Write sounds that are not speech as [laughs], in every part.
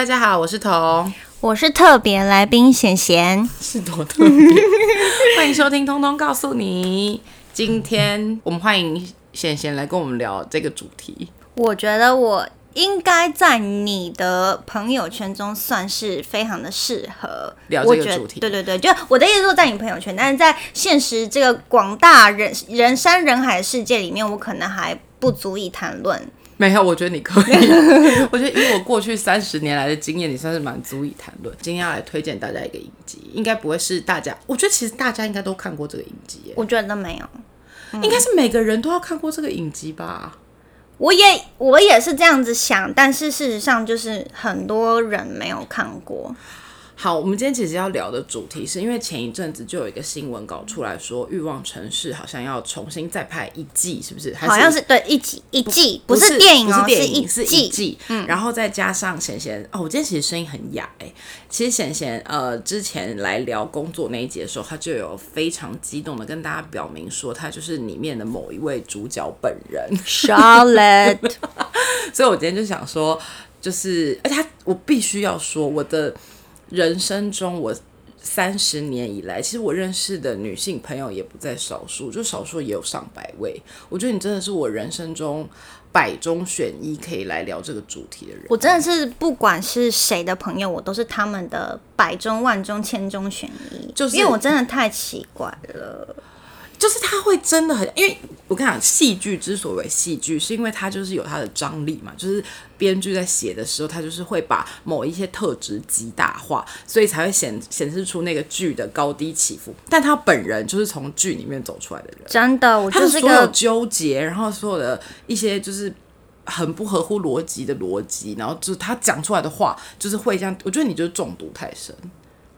大家好，我是彤，我是特别来宾贤贤，是多特别，[laughs] 欢迎收听《通通告诉你》。今天我们欢迎贤贤来跟我们聊这个主题。我觉得我应该在你的朋友圈中算是非常的适合聊这个主题对对对，就我的意思说在你朋友圈，但是在现实这个广大人人山人海的世界里面，我可能还不足以谈论。没有，我觉得你可以。[laughs] 我觉得以我过去三十年来的经验，你算是蛮足以谈论。今天要来推荐大家一个影集，应该不会是大家，我觉得其实大家应该都看过这个影集耶，我觉得没有，应该是每个人都要看过这个影集吧。我也我也是这样子想，但是事实上就是很多人没有看过。好，我们今天其实要聊的主题是因为前一阵子就有一个新闻稿出来说，《欲望城市》好像要重新再拍一季，是不是？还好像是对一季一季，不是电影哦，不是电影，一是一季。嗯，然后再加上贤贤哦，我今天其实声音很哑哎、其实贤贤呃之前来聊工作那一节的时候，他就有非常激动的跟大家表明说，他就是里面的某一位主角本人。Charlotte，[laughs] 所以我今天就想说，就是而且他我必须要说，我的人生中我。三十年以来，其实我认识的女性朋友也不在少数，就少数也有上百位。我觉得你真的是我人生中百中选一可以来聊这个主题的人。我真的是不管是谁的朋友，我都是他们的百中万中千中选一，就是因为我真的太奇怪了。就是他会真的很，因为我跟你讲，戏剧之所为戏剧，是因为它就是有它的张力嘛，就是编剧在写的时候，他就是会把某一些特质极大化，所以才会显显示出那个剧的高低起伏。但他本人就是从剧里面走出来的人，真的，我他就是的所有纠结，然后所有的一些就是。很不合乎逻辑的逻辑，然后就是他讲出来的话，就是会这样。我觉得你就是中毒太深，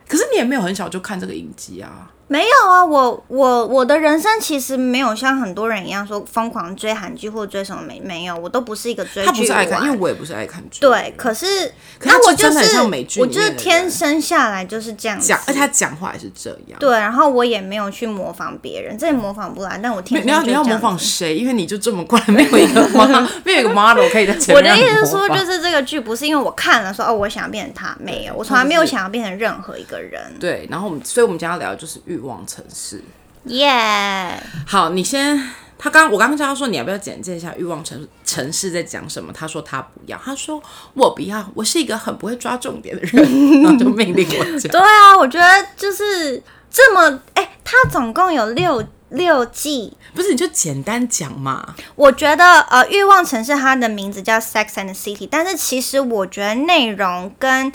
可是你也没有很小就看这个影集啊。没有啊。我我我的人生其实没有像很多人一样说疯狂追韩剧或追什么没没有，我都不是一个追剧他不是爱看，因为我也不是爱看剧。对，可是可是那我就是像美剧我就是天生下来就是这样讲，而且他讲话也是这样。对，然后我也没有去模仿别人，这也模仿不来，但我你天生你要你要模仿谁？因为你就这么怪，没有一个 model，[laughs] 没有一个 model 可以在前我的意思是说，就是这个剧不是因为我看了说哦，我想要变成他，没有，我从来没有想要变成任何一个人。对。然后我们，所以我们今天要聊的就是欲望城市。耶、好，你先。他刚我刚刚叫他说你要不要简介一下欲望城城市在讲什么？他说他不要，他说我不要，我是一个很不会抓重点的人，[laughs] 然后就命令我讲。对啊，我觉得就是这么，哎、他总共有六六季。不是你就简单讲嘛？我觉得呃，欲望城市它的名字叫 Sex and the City，但是其实我觉得内容跟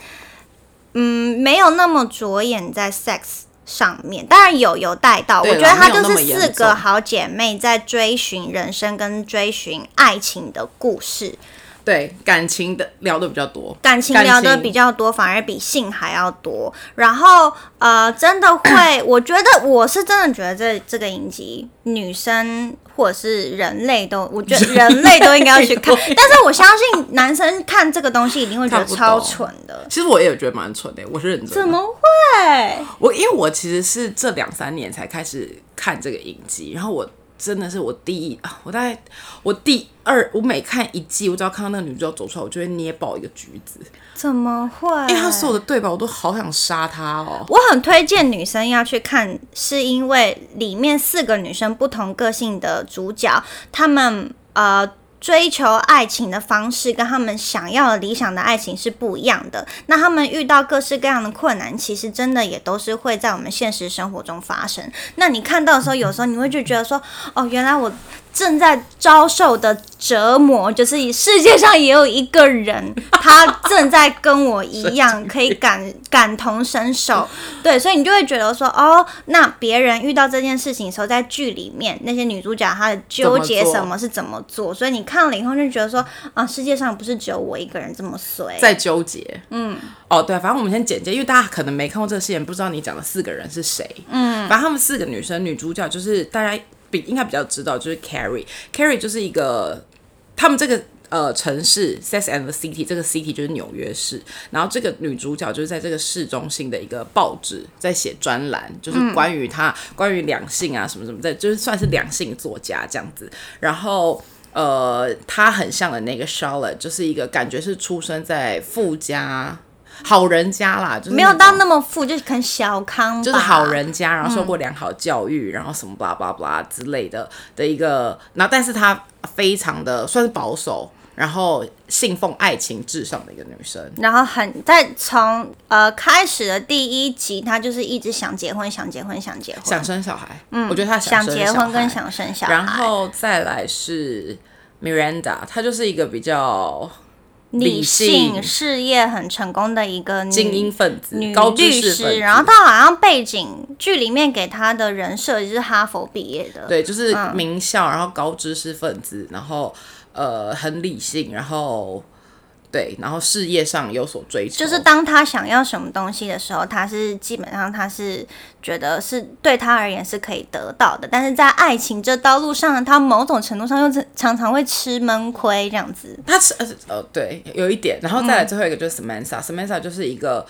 嗯没有那么着眼在 sex 上面，当然有有带到。我觉得它就是四个好姐妹在追寻人生跟追寻爱情的故事。对，感情的聊的比较多，感情聊的比较多，反而比性还要多。然后呃，真的会，[coughs] 我觉得我是真的觉得这这个影集，女生或者是人类都，我觉得 [laughs] 人类都应该要去看。但是我相信男生看这个东西一定会觉得超蠢的。[laughs] 其实我也有觉得蛮蠢的，我是认真的。怎么会？我因为我其实是这两三年才开始看这个影集，然后我真的是我第一，啊我大概我第二，我每看一季，我只要看到那个女主角走出来，我就会捏爆一个橘子，怎么会？因为她所有的对白我都好想杀她哦。我很推荐女生要去看，是因为里面四个女生不同个性的主角，她们呃追求爱情的方式跟他们想要的理想的爱情是不一样的。那他们遇到各式各样的困难，其实真的也都是会在我们现实生活中发生。那你看到的时候，有时候你会就觉得说，哦，原来我正在遭受的折磨，就是世界上也有一个人，他正在跟我一样，可以感感同身受。[laughs] 对，所以你就会觉得说，哦，那别人遇到这件事情的时候，在剧里面那些女主角她的纠结什么是怎么做，所以你看了以后就觉得说，啊，世界上不是只有我一个人这么衰。在纠结，嗯，哦，对，反正我们先简介，因为大家可能没看过这个戏，不知道你讲的四个人是谁，嗯，反正他们四个女生女主角就是大家比应该比较知道，就是 Carrie，Carrie 就是一个他们这个呃城市 Sex and the City 这个 city 就是纽约市，然后这个女主角就是在这个市中心的一个报纸在写专栏，就是关于她、关于两性啊什么什么的，就是算是两性作家这样子，然后。呃，她很像的那个 Charlotte，就是一个感觉是出生在富家好人家啦，就是没有到那么富，就是可能小康，就是好人家，然后受过良好教育，然后什么巴拉巴拉巴拉之类的的一个，然后但是她非常的算是保守，然后信奉爱情至上的一个女生。然后很在从呃开始的第一集，她就是一直想结婚，想结婚，想结婚，想生小孩，嗯，我觉得她想结婚跟想生小孩，然后再来是 Miranda，她就是一个比较理性性、事业很成功的一个女精英分子、女高知律识分子，师，然后她好像背景剧里面给她的人设就是哈佛毕业的，对，就是嗯。名校，然后高知识分子，然后呃很理性，然后对，然后事业上有所追求，就是当他想要什么东西的时候，他是基本上他是觉得是对他而言是可以得到的，但是在爱情这道路上呢，他某种程度上又是常常会吃闷亏这样子。他是呃呃对，有一点，然后再来嗯最后一个就是 Samantha，Samantha、就是一个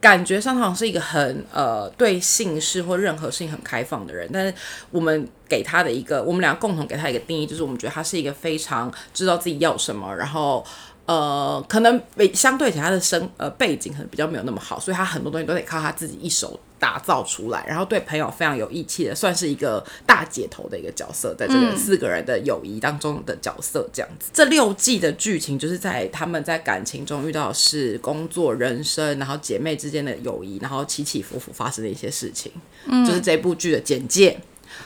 感觉上好像是一个很呃对性事或任何事情很开放的人，但是我们给他的一个，我们俩共同给他一个定义，就是我们觉得他是一个非常知道自己要什么，然后。呃，可能比相对起他的生呃背景可能比较没有那么好，所以他很多东西都得靠他自己一手打造出来，然后对朋友非常有义气的，算是一个大姐头的一个角色，在这个四个人的友谊当中的角色这样子。这六季的剧情就是在他们在感情中遇到的是工作、人生，然后姐妹之间的友谊，然后起起伏伏发生的一些事情，就是这部剧的简介。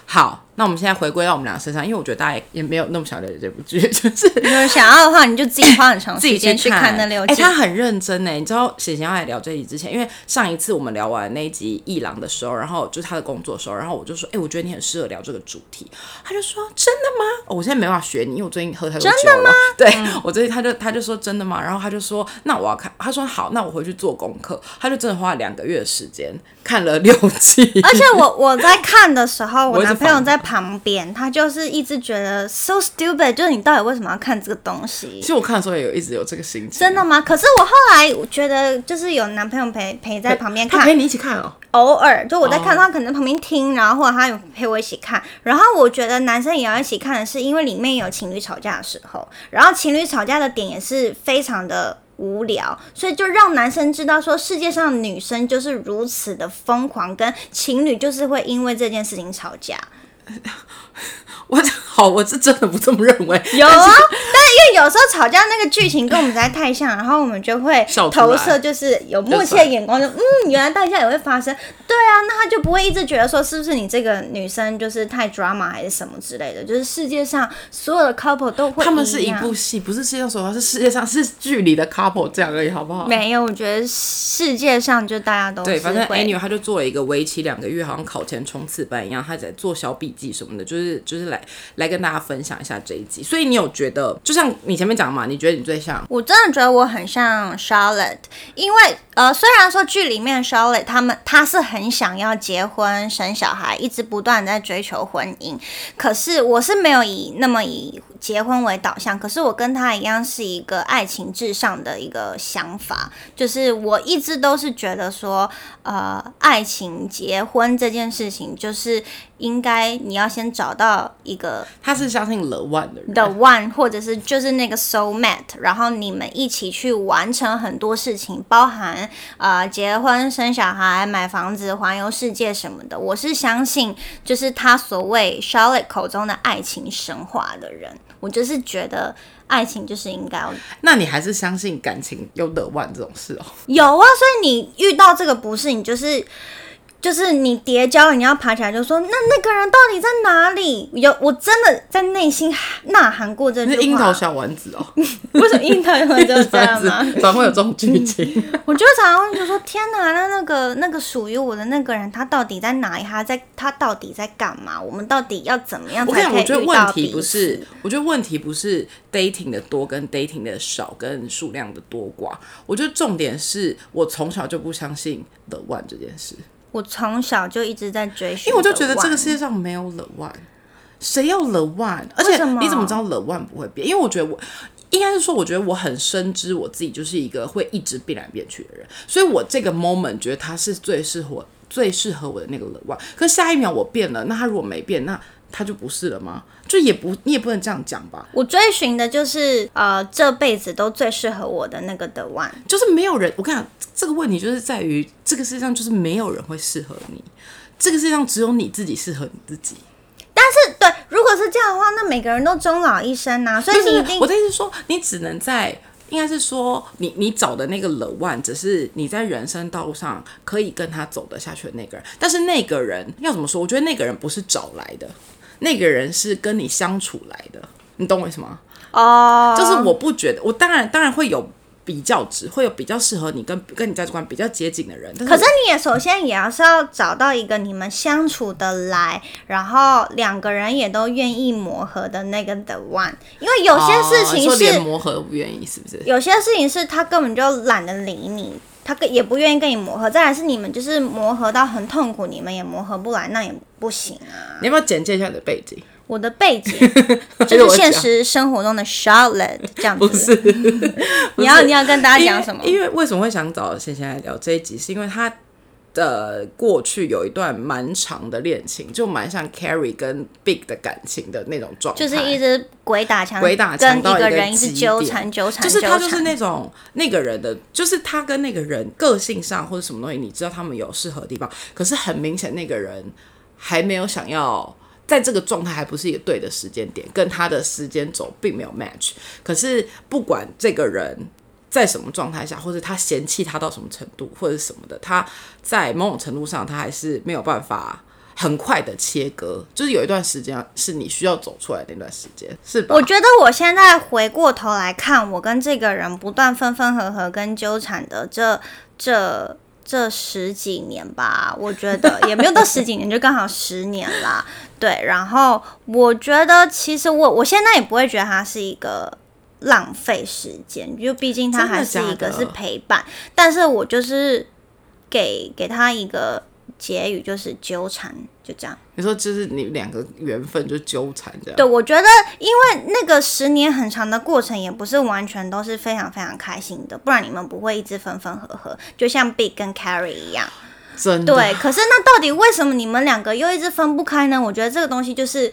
好，那我们现在回归到我们俩身上，因为我觉得大家也也没有那么想了解这部剧，[laughs] 就是如果想要的话，你就自己花很长时间去看看那六集哎、季。他很认真呢。你知道显贤要来聊这一集之前，因为上一次我们聊完那一集《一郎》的时候，然后就是他的工作的时候，然后我就说，哎、我觉得你很适合聊这个主题。他就说，真的吗？哦我现在没办法学你，因为我最近喝太多酒了。真的吗？对、我最近他就他就说真的吗？然后他就说，那我要看。他说好，那我回去做功课。他就真的花了两个月的时间看了六集。而且我我在看的时候，[laughs] 我男朋友在旁边，他就是一直觉得 so stupid，就是你到底为什么要看这个东西其？实我看的时候也有一直有这个心情。真的吗？可是我后来觉得，就是有男朋友陪陪在旁边看他陪，你一起看哦。偶尔就我在看，哦他可能旁边听，然后或者他有陪我一起看。然后我觉得男生也要一起看的是，因为里面有情侣吵架的时候，然后情侣吵架的点也是非常的。无聊，所以就让男生知道说，世界上女生就是如此的疯狂，跟情侣就是会因为这件事情吵架。[laughs] 我好，我是真的不这么认为。因为有时候吵架那个剧情跟我们实在太像，然后我们就会投射，就是有默契的眼光，就嗯，原来大家也会发生。对啊，那他就不会一直觉得说是不是你这个女生就是太 drama 还是什么之类的。就是世界上所有的 couple 都会他们是一部戏，[laughs] 不是世界上所有，是世界上是剧里的 couple 这样而已，好不好？没有，我觉得世界上就大家都对，反正会 anyway，他就做了一个为期两个月，好像考前冲刺班一样，她在做小笔记什么的，就是就是来来跟大家分享一下这一集。所以你有觉得，就像你前面讲嘛，你觉得你最像？我真的觉得我很像 Charlotte，因为呃，虽然说剧里面 Charlotte 他们他是很想要结婚生小孩，一直不断在追求婚姻，可是我是没有以那么以结婚为导向，可是我跟他一样是一个爱情至上的一个想法，就是我一直都是觉得说，呃，爱情结婚这件事情，就是应该你要先找到一个他是相信 the one 的人。the one，或者是就是那个 soul mate，然后你们一起去完成很多事情，包含呃结婚、生小孩、买房子、环游世界什么的。我是相信，就是他所谓 Charlotte 口中的爱情神话的人。我就是觉得爱情就是应该要那你还是相信感情有 the one 这种事哦？有啊，所以你遇到这个不是你就是。就是你叠交了，你要爬起来就说，那那个人到底在哪里？有，我真的在内心呐喊过这句话。樱桃小丸子哦，为什么樱桃会就这样吗？[laughs] 怎么会有这种剧情？[laughs] 我就常常就说：天哪，那那个那个属于我的那个人，他到底在哪里？他在他到底在干嘛？我们到底要怎么样才可以遇我觉得问题不是？，我觉得问题不是 dating 的多跟 dating 的少跟数量的多寡，我觉得重点是我从小就不相信 the one 这件事。我从小就一直在追寻，因为我就觉得这个世界上没有 the one，谁要 the one？而且你怎么知道 the one 不会变？因为我觉得我应该是说，我觉得我很深知我自己就是一个会一直变来变去的人，所以我这个 moment 觉得他是最适合最适合我的那个 the one。可是下一秒我变了，那他如果没变，那他就不是了吗？就也不你也不能这样讲吧。我追寻的就是呃这辈子都最适合我的那个 the one。就是没有人，我跟你讲，这个问题就是在于这个世界上就是没有人会适合你，这个世界上只有你自己适合你自己。但是对，如果是这样的话，那每个人都终老一生呐、所以你一定我的意思是说，你只能在。应该是说，你你找的那个 the one，只是你在人生道路上可以跟他走得下去的那个人。但是那个人要怎么说？我觉得那个人不是找来的，那个人是跟你相处来的。你懂我意思吗？哦，就是我不觉得，我当然当然会有比较值，会有比较适合你跟跟你价值观比较接近的人。可是你也首先也要是要找到一个你们相处的来，然后两个人也都愿意磨合的那个 the one。因为有些事情是、连磨合都不愿意，是不是？有些事情是他根本就懒得理你，他跟也不愿意跟你磨合。再来是你们就是磨合到很痛苦，你们也磨合不来，那也不行啊。你要不要简介一下你的背景？我的背景 [laughs] 就是是现实生活中的 Charlotte 这样不子。[laughs] 是，你要你要跟大家讲什么？因为因为为什么会想找贤贤来聊这一集，是因为他的过去有一段蛮长的恋情，就蛮像 Carrie 跟 Big 的感情的那种状态，就是一直鬼打墙，鬼打墙到一个个人一直纠缠纠缠，就是他就是那种那个人的，就是他跟那个人个性上或者什么东西，你知道他们有适合的地方，可是很明显那个人还没有想要。在这个状态还不是一个对的时间点，跟他的时间轴并没有 match。可是不管这个人在什么状态下，或者他嫌弃他到什么程度，或者什么的，他在某种程度上他还是没有办法很快的切割。就是有一段时间是你需要走出来那段时间，是吧？我觉得我现在回过头来看，我跟这个人不断分分合合跟纠缠的这这这十几年吧，[laughs] 我觉得也没有到十几年，就刚好十年啦。对，然后我觉得其实我我现在也不会觉得他是一个浪费时间，就毕竟他还是一个是陪伴，但是我就是给给他一个结语，就是纠缠，就这样。你说就是你两个缘分就纠缠这样，对，我觉得因为那个十年很长的过程，也不是完全都是非常非常开心的，不然你们不会一直分分合合，就像 Big 跟 Carrie 一样。真的对，可是那到底为什么你们两个又一直分不开呢？我觉得这个东西就是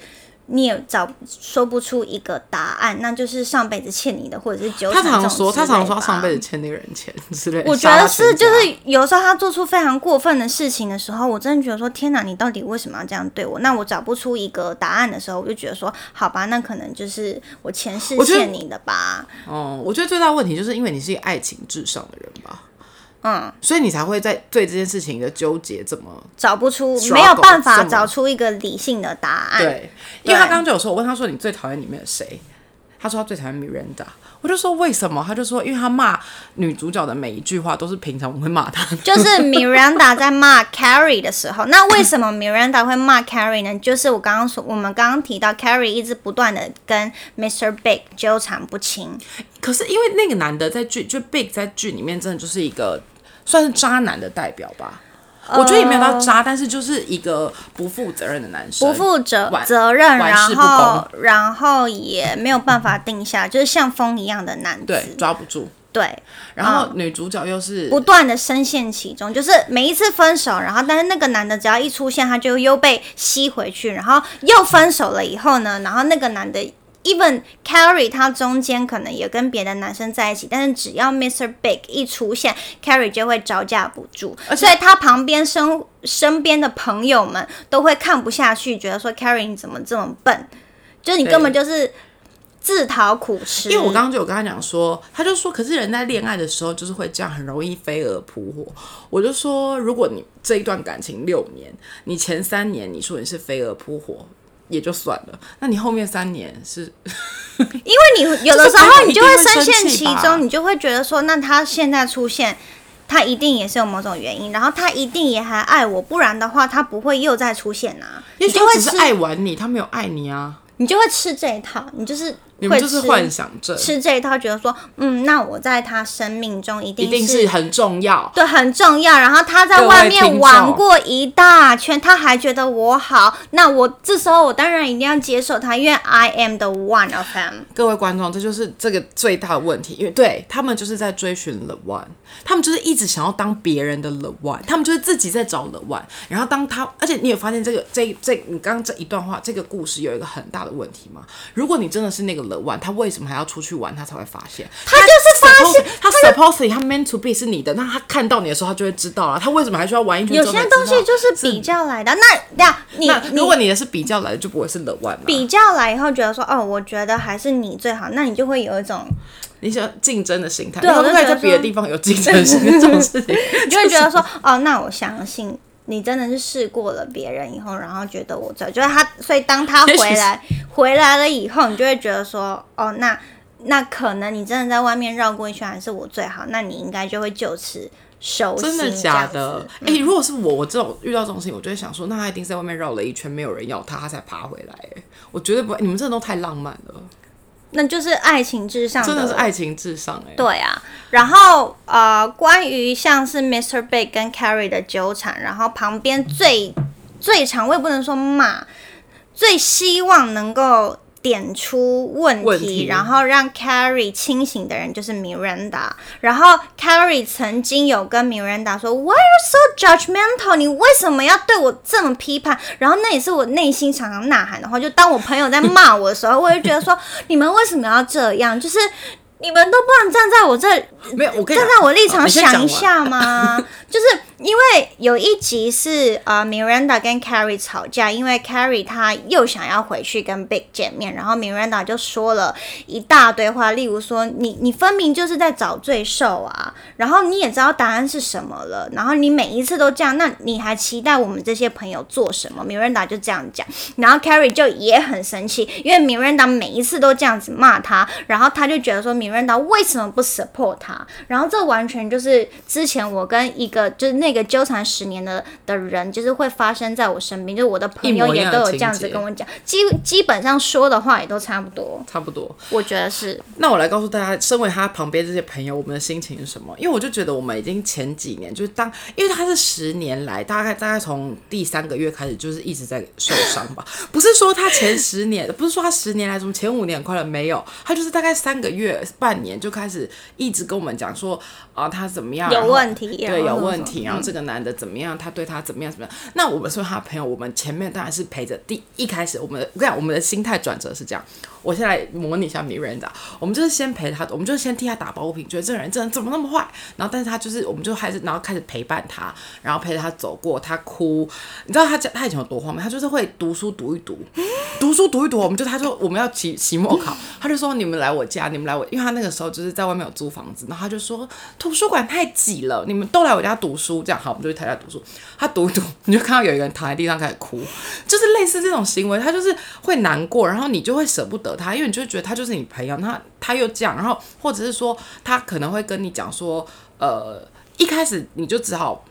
你也找说不出一个答案，那就是上辈子欠你的，或者是纠他常说，他常说他上辈子欠那个人钱之类的。我觉得是，就是有时候他做出非常过分的事情的时候，我真的觉得说，天哪，你到底为什么要这样对我？那我找不出一个答案的时候，我就觉得说，好吧，那可能就是我前世欠你的吧。哦，我觉得最大的问题就是因为你是一个爱情至上的人吧，嗯，所以你才会在对这件事情的纠结怎么找不出，没有办法找出一个理性的答案。对，因为他刚刚就有说，我问他说你最讨厌里面的谁？他说他最讨厌 Miranda，我就说为什么？他就说因为他骂女主角的每一句话都是平常我们会骂他。就是 Miranda 在骂 [laughs] Carrie 的时候，那为什么 Miranda 会骂 Carrie 呢？就是我刚刚说，我们刚刚提到 Carrie 一直不断的跟 Mr. Big 纠缠不清。可是因为那个男的在剧，就 Big 在剧里面真的就是一个算是渣男的代表吧。我觉得也没有到渣，但是就是一个不负责任的男生，不负责责任，然后然后也没有办法定下，就是像风一样的男对子，抓不住。对，然后女主角又是不断的深陷其中，就是每一次分手，然后但是那个男的只要一出现，他就又被吸回去，然后又分手了以后呢，然后那个男的。Even Carrie 他中间可能也跟别的男生在一起，但是只要 Mr. Big 一出现，Carrie 就会招架不住，而且所以他旁边身身边的朋友们都会看不下去，觉得说 Carrie 你怎么这么笨，就是你根本就是自讨苦吃。因为我刚刚就有跟他讲说，他就说，可是人在恋爱的时候就是会这样，很容易飞蛾扑火。我就说，如果你这一段感情六年，你前三年你说你是飞蛾扑火。也就算了，那你后面三年是，因为你有的时候 [laughs] 你就会深陷其中，你就会觉得说，那他现在出现，他一定也是有某种原因，然后他一定也还爱我，不然的话他不会又再出现啊。也许你就会只是，爱玩你，他没有爱你啊。你就会吃这一套，你就是会你们就是幻想症，吃这一套，觉得说，嗯，那我在他生命中一定一定定是很重要。对，很重要。然后他在外面玩过一大圈，他还觉得我好，那我这时候我当然一定要接受他，因为 I am the one of them。各位观众，这就是这个最大的问题，因为对他们就是在追寻 the one，他们就是一直想要当别人的 the one，他们就是自己在找 the one。然后当他，而且你有发现这个这这你刚刚这一段话，这个故事有一个很大的问题吗？如果你真的是那个 one，他为什么还要出去玩？他才会发现，他就是发现他 supposedly 他 meant to be 是你的，那他看到你的时候，他就会知道了。他为什么还需要玩一圈有些？东西就是比较来的。那那你如果你的是比较来的，就不会是冷玩了。比较来以后觉得说，哦，我觉得还是你最好，那你就会有一种，你想竞争的心态，对我就觉得说别的地方有竞争心这种事情？[laughs] 你就会觉得说，哦，那我相信。你真的是试过了别人以后，然后觉得我最，就是他，所以当他 [laughs] 回来回来了以后，你就会觉得说，哦，那那可能你真的在外面绕过一圈还是我最好，那你应该就会就此收心。真的假的子？哎、如果是我，我这种遇到这种事情，我就会想说，那他一定是在外面绕了一圈，没有人要他，他才爬回来。哎，我绝对不会，你们真的都太浪漫了，那就是爱情至上真的是爱情至上。哎，对啊，然后呃，关于像是 Mr. Big 跟 Carrie 的纠缠，然后旁边最最常，我也不能说骂，最希望能够点出问题，问题然后让 Carrie 清醒的人就是 Miranda。然后 Carrie 曾经有跟 Miranda 说，Why are you so judgmental？你为什么要对我这么批判？然后那也是我内心常常呐喊的话。就当我朋友在骂我的时候，我就觉得说，[laughs] 你们为什么要这样？就是。你们都不能站在我这没有，站在我立场想一下吗？[laughs] 就是因为有一集是呃，Miranda 跟 Carrie 吵架，因为 Carrie 她又想要回去跟 Big 见面，然后 Miranda 就说了一大堆话，例如说你你分明就是在找罪受啊，然后你也知道答案是什么了，然后你每一次都这样，那你还期待我们这些朋友做什么？Miranda 就这样讲，然后 Carrie 就也很生气，因为 Miranda 每一次都这样子骂他，然后他就觉得说 Miranda 为什么不 support 他？然后这完全就是之前我跟一个就是那个纠缠十年的的人，就是会发生在我身边，就是我的朋友也都有这样子跟我讲，基基本上说的话也都差不多，差不多。我觉得是。那我来告诉大家，身为他旁边这些朋友，我们的心情是什么？因为我就觉得我们已经前几年就是当，因为他是十年来，大概大概从第三个月开始，就是一直在受伤吧。[laughs] 不是说他前十年，不是说他十年来什么前五年很快乐，没有，他就是大概三个月、半年就开始一直跟我们讲说啊，他怎么样，有问题对，有问题，嗯这个男的怎么样，他对他怎么样怎么样。那我们说他朋友，我们前面当然是陪着第一开始，我们我跟你讲，我们的心态转折是这样。我先来模拟一下 Miranda，我们就是先陪他，我们就先替他打抱不平，觉得这个人真的怎么那么坏。然后，但是他就是，我们就开始，然后开始陪伴他，然后陪着他走过，他哭。你知道他家他以前有多荒谬？他就是会读书读一读，读书读一读，我们就他说我们要期期末考，[laughs] 他就说你们来我家，你们来我，因为他那个时候就是在外面有租房子，然后他就说图书馆太挤了，你们都来我家读书，这样好，我们就去他家读书。他读一读，你就看到有一个人躺在地上开始哭，就是类似这种行为，他就是会难过，然后你就会舍不得他，因为你就觉得他就是你朋友，他他又这样，然后或者是说他可能会跟你讲说，呃，一开始你就只好。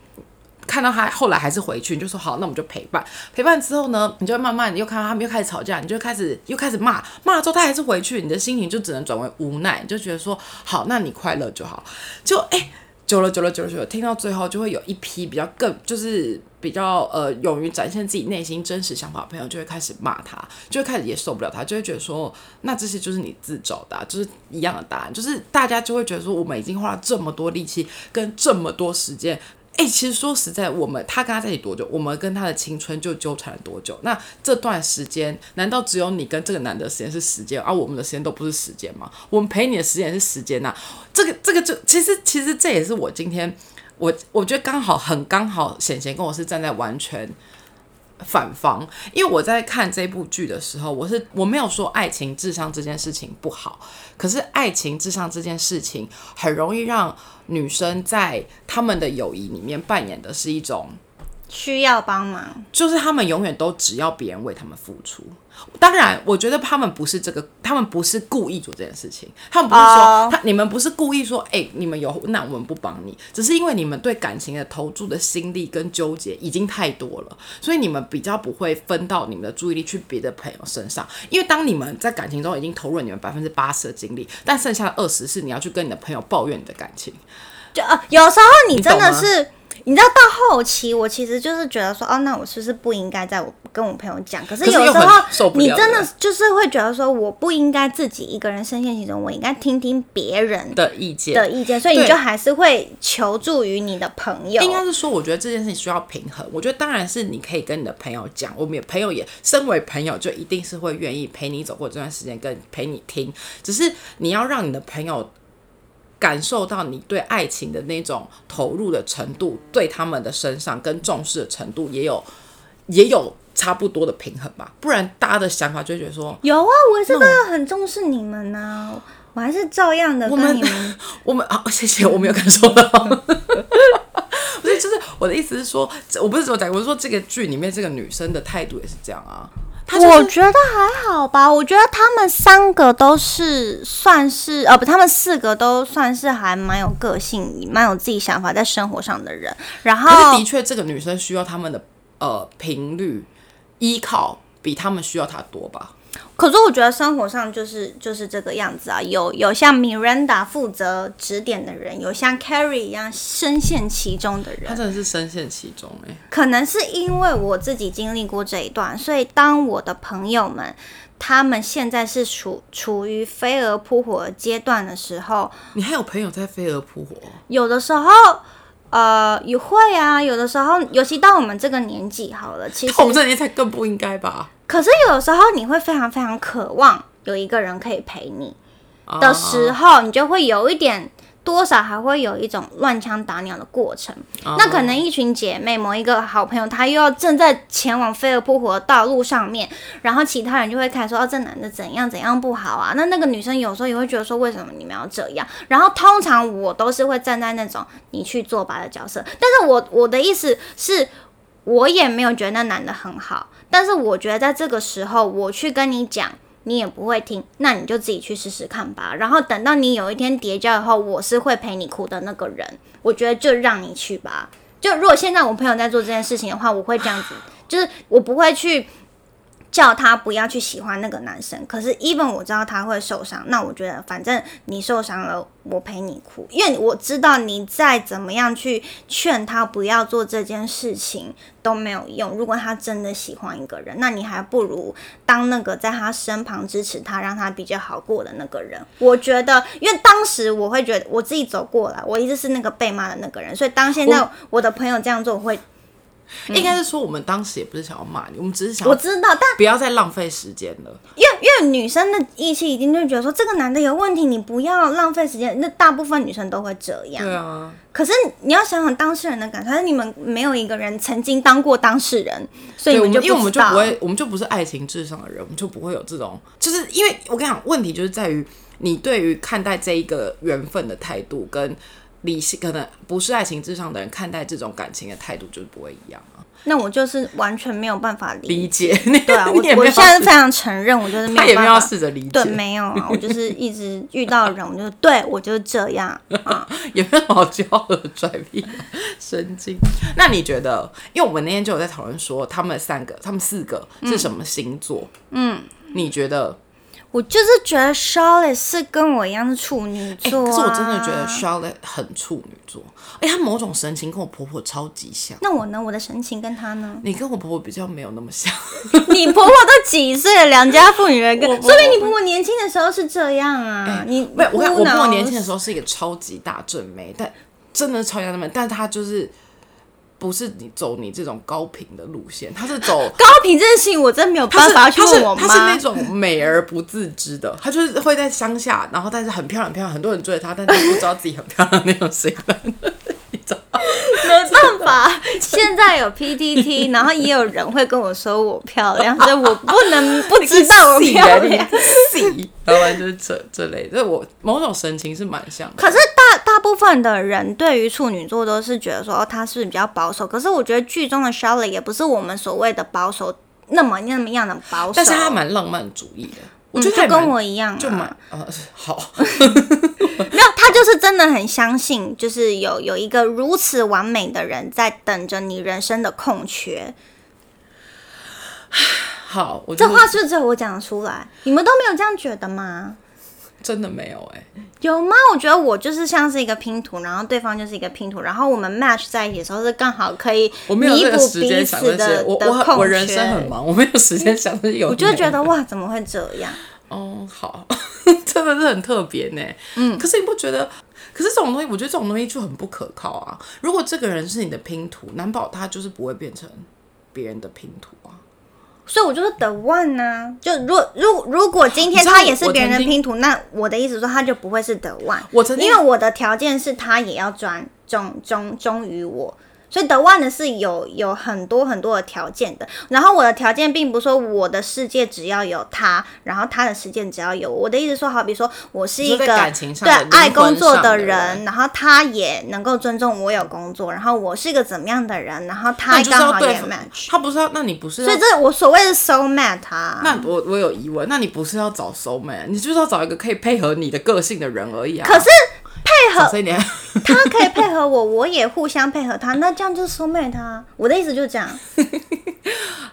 看到他后来还是回去，你就说好，那我们就陪伴。陪伴之后呢，你就慢慢，又看到他们又开始吵架，你就开始又开始骂，骂了之后他还是回去，你的心情就只能转为无奈，你就觉得说好，那你快乐就好。就哎、久了久了久了久了，听到最后就会有一批比较更就是比较呃勇于展现自己内心真实想法的朋友，就会开始骂他，就会开始也受不了他，就会觉得说那这些就是你自找的、就是一样的答案，就是大家就会觉得说我们已经花了这么多力气跟这么多时间。哎、其实说实在，我们他跟他在一起多久？我们跟他的青春就纠缠了多久？那这段时间，难道只有你跟这个男的时间是时间，而、我们的时间都不是时间吗？我们陪你的时间也是时间呐、这个这个就其实其实这也是我今天我我觉得刚好很刚好，显贤跟我是站在完全反方，因为我在看这部剧的时候，我是我没有说爱情至上这件事情不好，可是爱情至上这件事情很容易让女生在他们的友谊里面扮演的是一种需要帮忙，就是他们永远都只要别人为他们付出。当然，我觉得他们不是这个，他们不是故意做这件事情，他们不是说哦他你们不是故意说，哎、你们有那我们不帮你，只是因为你们对感情的投注的心力跟纠结已经太多了，所以你们比较不会分到你们的注意力去别的朋友身上。因为当你们在感情中已经投入了你们百分之八十的精力，但剩下的二十是你要去跟你的朋友抱怨你的感情。就呃，有时候你真的是，你知道到后期，我其实就是觉得说，哦，那我是不是不应该在我跟我朋友讲？可是有时候你真的的就是会觉得说，我不应该自己一个人深陷其中，我应该听听别人的意见的意见，所以你就还是会求助于你的朋友。应该是说，我觉得这件事情需要平衡。我觉得当然是你可以跟你的朋友讲，我们也朋友也身为朋友，就一定是会愿意陪你走过这段时间，跟陪你听。只是你要让你的朋友感受到你对爱情的那种投入的程度，对他们的身上跟重视的程度也有也有差不多的平衡吧。不然大家的想法就会觉得说，有啊，我是真的很重视你们呐、我还是照样的我们跟你们。[laughs] 我们好，谢谢，我没有感受到。[laughs] 不是，就是我的意思是说，我不是只有讲，我是说这个剧里面这个女生的态度也是这样啊。她就是我觉得还好吧，我觉得他们三个都是算是，呃，不，他们四个都算是还蛮有个性、蛮有自己想法在生活上的人。然可后是的确，这个女生需要他们的呃频率依靠比他们需要她多吧？可是我觉得生活上就是就是这个样子啊，有有像 Miranda 负责指点的人，有像 Carrie 一样深陷其中的人。他真的是深陷其中哎、可能是因为我自己经历过这一段，所以当我的朋友们他们现在是处处于飞蛾扑火的阶段的时候，你还有朋友在飞蛾扑火？有的时候。呃，也会啊，有的时候，尤其到我们这个年纪好了，其实我们这年才更不应该吧？可是有时候你会非常非常渴望有一个人可以陪你啊的时候，你就会有一点多少还会有一种乱枪打鸟的过程。啊那可能一群姐妹，某一个好朋友，她又要正在前往飞蛾扑火的道路上面，然后其他人就会开始说：“哦，这男的怎样怎样不好啊。”那那个女生有时候也会觉得说：“为什么你们要这样？”然后通常我都是会站在那种你去作吧的角色，但是我我的意思是。我也没有觉得那男的很好，但是我觉得在这个时候，我去跟你讲，你也不会听，那你就自己去试试看吧。然后等到你有一天叠交以后，我是会陪你哭的那个人，我觉得就让你去吧。就如果现在我朋友在做这件事情的话，我会这样子，就是我不会去叫他不要去喜欢那个男生。可是 even 我知道他会受伤，那我觉得反正你受伤了，我陪你哭，因为我知道你再怎么样去劝他不要做这件事情都没有用。如果他真的喜欢一个人，那你还不如当那个在他身旁支持他，让他比较好过的那个人。我觉得，因为当时我会觉得我自己走过来，我一直是那个被骂的那个人，所以当现在我的朋友这样做，我会应该是说，我们当时也不是想要骂你，我们只是想我知道，但不要再浪费时间了。因为因为女生的义气一定就觉得说这个男的有问题，你不要浪费时间。那大部分女生都会这样。对啊，可是你要想想当事人的感受，但是你们没有一个人曾经当过当事人，所以，我们就因为我们就不会，我们就不是爱情至上的人，我们就不会有这种，就是因为我跟你讲，问题就是在于你对于看待这一个缘分的态度，跟理性可能不是爱情至上的人看待这种感情的态度就是不会一样啊。那我就是完全没有办法理理解。解，对啊，[laughs] 我我现在非常承认，我就是没他也没有办法。试着理解对，，没有啊，我就是一直遇到人，我就对我就是这样啊。[laughs] 也没有好骄傲的拽屁，神经。那你觉得？因为我们那天就有在讨论说，他们三个、他们四个是什么星座？嗯，你觉得？我就是觉得 Charlotte 是跟我一样是处女哎、座、啊可是我真的觉得 Charlotte 很处女座，哎、她某种神情跟我婆婆超级像。那我呢？我的神情跟她呢？你跟我婆婆比较没有那么像，[laughs] 你婆婆都几岁了，良家妇女了，跟说明你婆婆年轻的时候是这样啊。你不是我看我婆婆年轻的候，时候是一个超级大正妹，但真的是超级大正妹，但她就是不是你走你这种高频的路线，[laughs] 他是走 [laughs] 高频这件事情，我真没有办法去问我妈。他是那种美而不自知的，[laughs] 他就是会在乡下，然后但是很漂亮很漂亮，很多人追他，但他不知道自己很漂亮那种型 [laughs] 没办法，现在有 PTT，[laughs] 然后也有人会跟我说我漂亮，所以我不能 [laughs] 不知道我漂亮。细，要不然就是这这类的。我某种神情是蛮像的。可是大大部分的人对于处女座都是觉得说，哦，他是比较保守。可是我觉得剧中的 Charlotte 也不是我们所谓的保守那么那么样的保守，但是他蛮浪漫主义的。我觉得就跟我一样，就蛮呃 [laughs] 好。[laughs] 没有，他就是真的很相信，就是有有一个如此完美的人在等着你人生的空缺。[sighs] 好，这话是不是只有我讲得出来？你们都没有这样觉得吗？真的没有哎，有吗？我觉得我就是像是一个拼图，然后对方就是一个拼图，然后我们 match 在一起的时候是刚好可以弥补彼此的我我我人生很忙，我没有时间想这些。我就觉得哇，怎么会这样？哦，好，[laughs] 真的是很特别呢。嗯，可是你不觉得？可是这种东西，我觉得这种东西就很不可靠啊。如果这个人是你的拼图，难保他就是不会变成别人的拼图啊。所以我就是 the one 呢。就如如如果今天他也是别人的拼图，那我的意思说他就不会是 the one。我因为我的条件是他也要专忠忠忠于我。所以得万的是有有很多很多的条件的，然后我的条件并不是说我的世界只要有他，然后他的世界只要有我的意思说，好比说我是一个对爱工作的人，然后他也能够尊重我有工作，然后我是一个怎么样的人，然后他刚好也 match，他不是要那你不是，所以这我所谓的 soul mate 啊，那我我有疑问，那你不是要找 soul mate，你就是要找一个可以配合你的个性的人而已啊，可是。配合 [laughs] 他可以配合我，我也互相配合他，那这样就是收妹他。我的意思就是这样。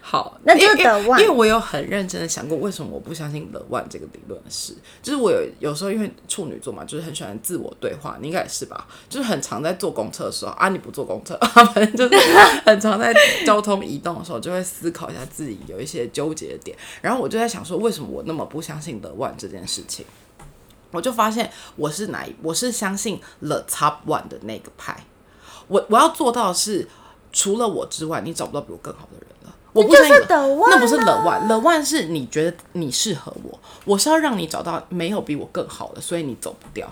好，那就是。因为我有很认真的想过，为什么我不相信得万这个理论的事。就是我有有时候因为处女座嘛，就是很喜欢自我对话，你应该也是吧？就是很常在坐公车的时候 [laughs] 啊，你不坐公车，反正就是很常在交通移动的时候，[laughs] 就会思考一下自己有一些纠结的点。然后我就在想说，为什么我那么不相信得万这件事情？我就发现我是哪一，我是相信 the top one 的那个派。我我要做到的是，除了我之外，你找不到比我更好的人了。我不是那不是 the one，the one 是你觉得你适合我，我是要让你找到没有比我更好的，所以你走不掉。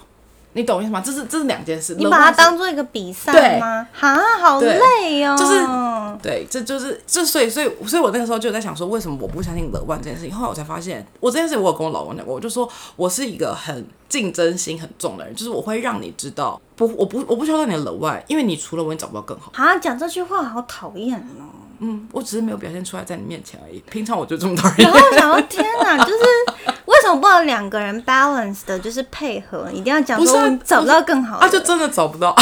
你懂我意思吗？这是这是两件事。你把它当做一个比赛吗？哈，好累哦。就是，对，这就是这，所以所以所以我那个时候就在想说，为什么我不相信乐万这件事情？后来我才发现，我这件事我有跟我老公讲过，我就说我是一个很竞争心很重的人，就是我会让你知道，不，我不我不需要让你乐观，因为你除了我，你找不到更好。啊，讲这句话好讨厌哦。嗯，我只是没有表现出来在你面前而已。平常我就这么讨 [laughs] 厌。然后我想到，天哪，就是为什么不能两个人 balance 的，就是配合，一定要讲说找不到更好的啊？就真的找不到，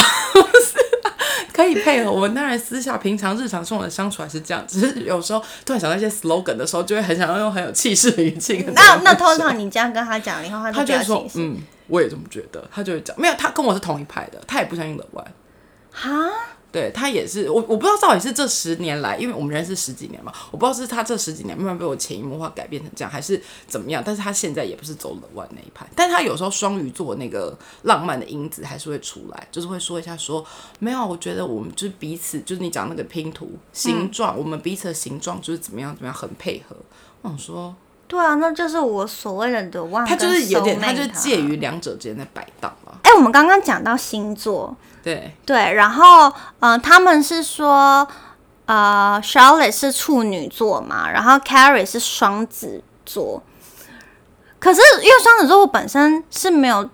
[laughs] 可以配合。我们当然私下平常日常生活的相处还是这样，只是有时候突然想到一些 slogan 的时候，就会很想要用很有气势的语气。那那通常你这样跟他讲以后，他他就会说，嗯，我也这么觉得。他就会讲，没有，他跟我是同一派的，他也不相信乐观。哈？对他也是，我我不知道到底是这十年来，因为我们认识十几年嘛，我不知道是他这十几年慢慢被我潜移默化改变成这样，还是怎么样。但是他现在也不是走冷万那一派，但是他有时候双鱼座那个浪漫的因子还是会出来，就是会说一下说，没有，我觉得我们就是彼此，就是你讲那个拼图形状，我们彼此的形状就是怎么样怎么样很配合。我想说，对啊，那就是我所谓的的望，他就是有点，他就介于两者之间在摆荡嘛。哎，我们刚刚讲到星座。对对，然后嗯，他们是说，呃，Charlotte 是处女座嘛，然后 Carrie 是双子座。可是因为双子座，我本身是没有。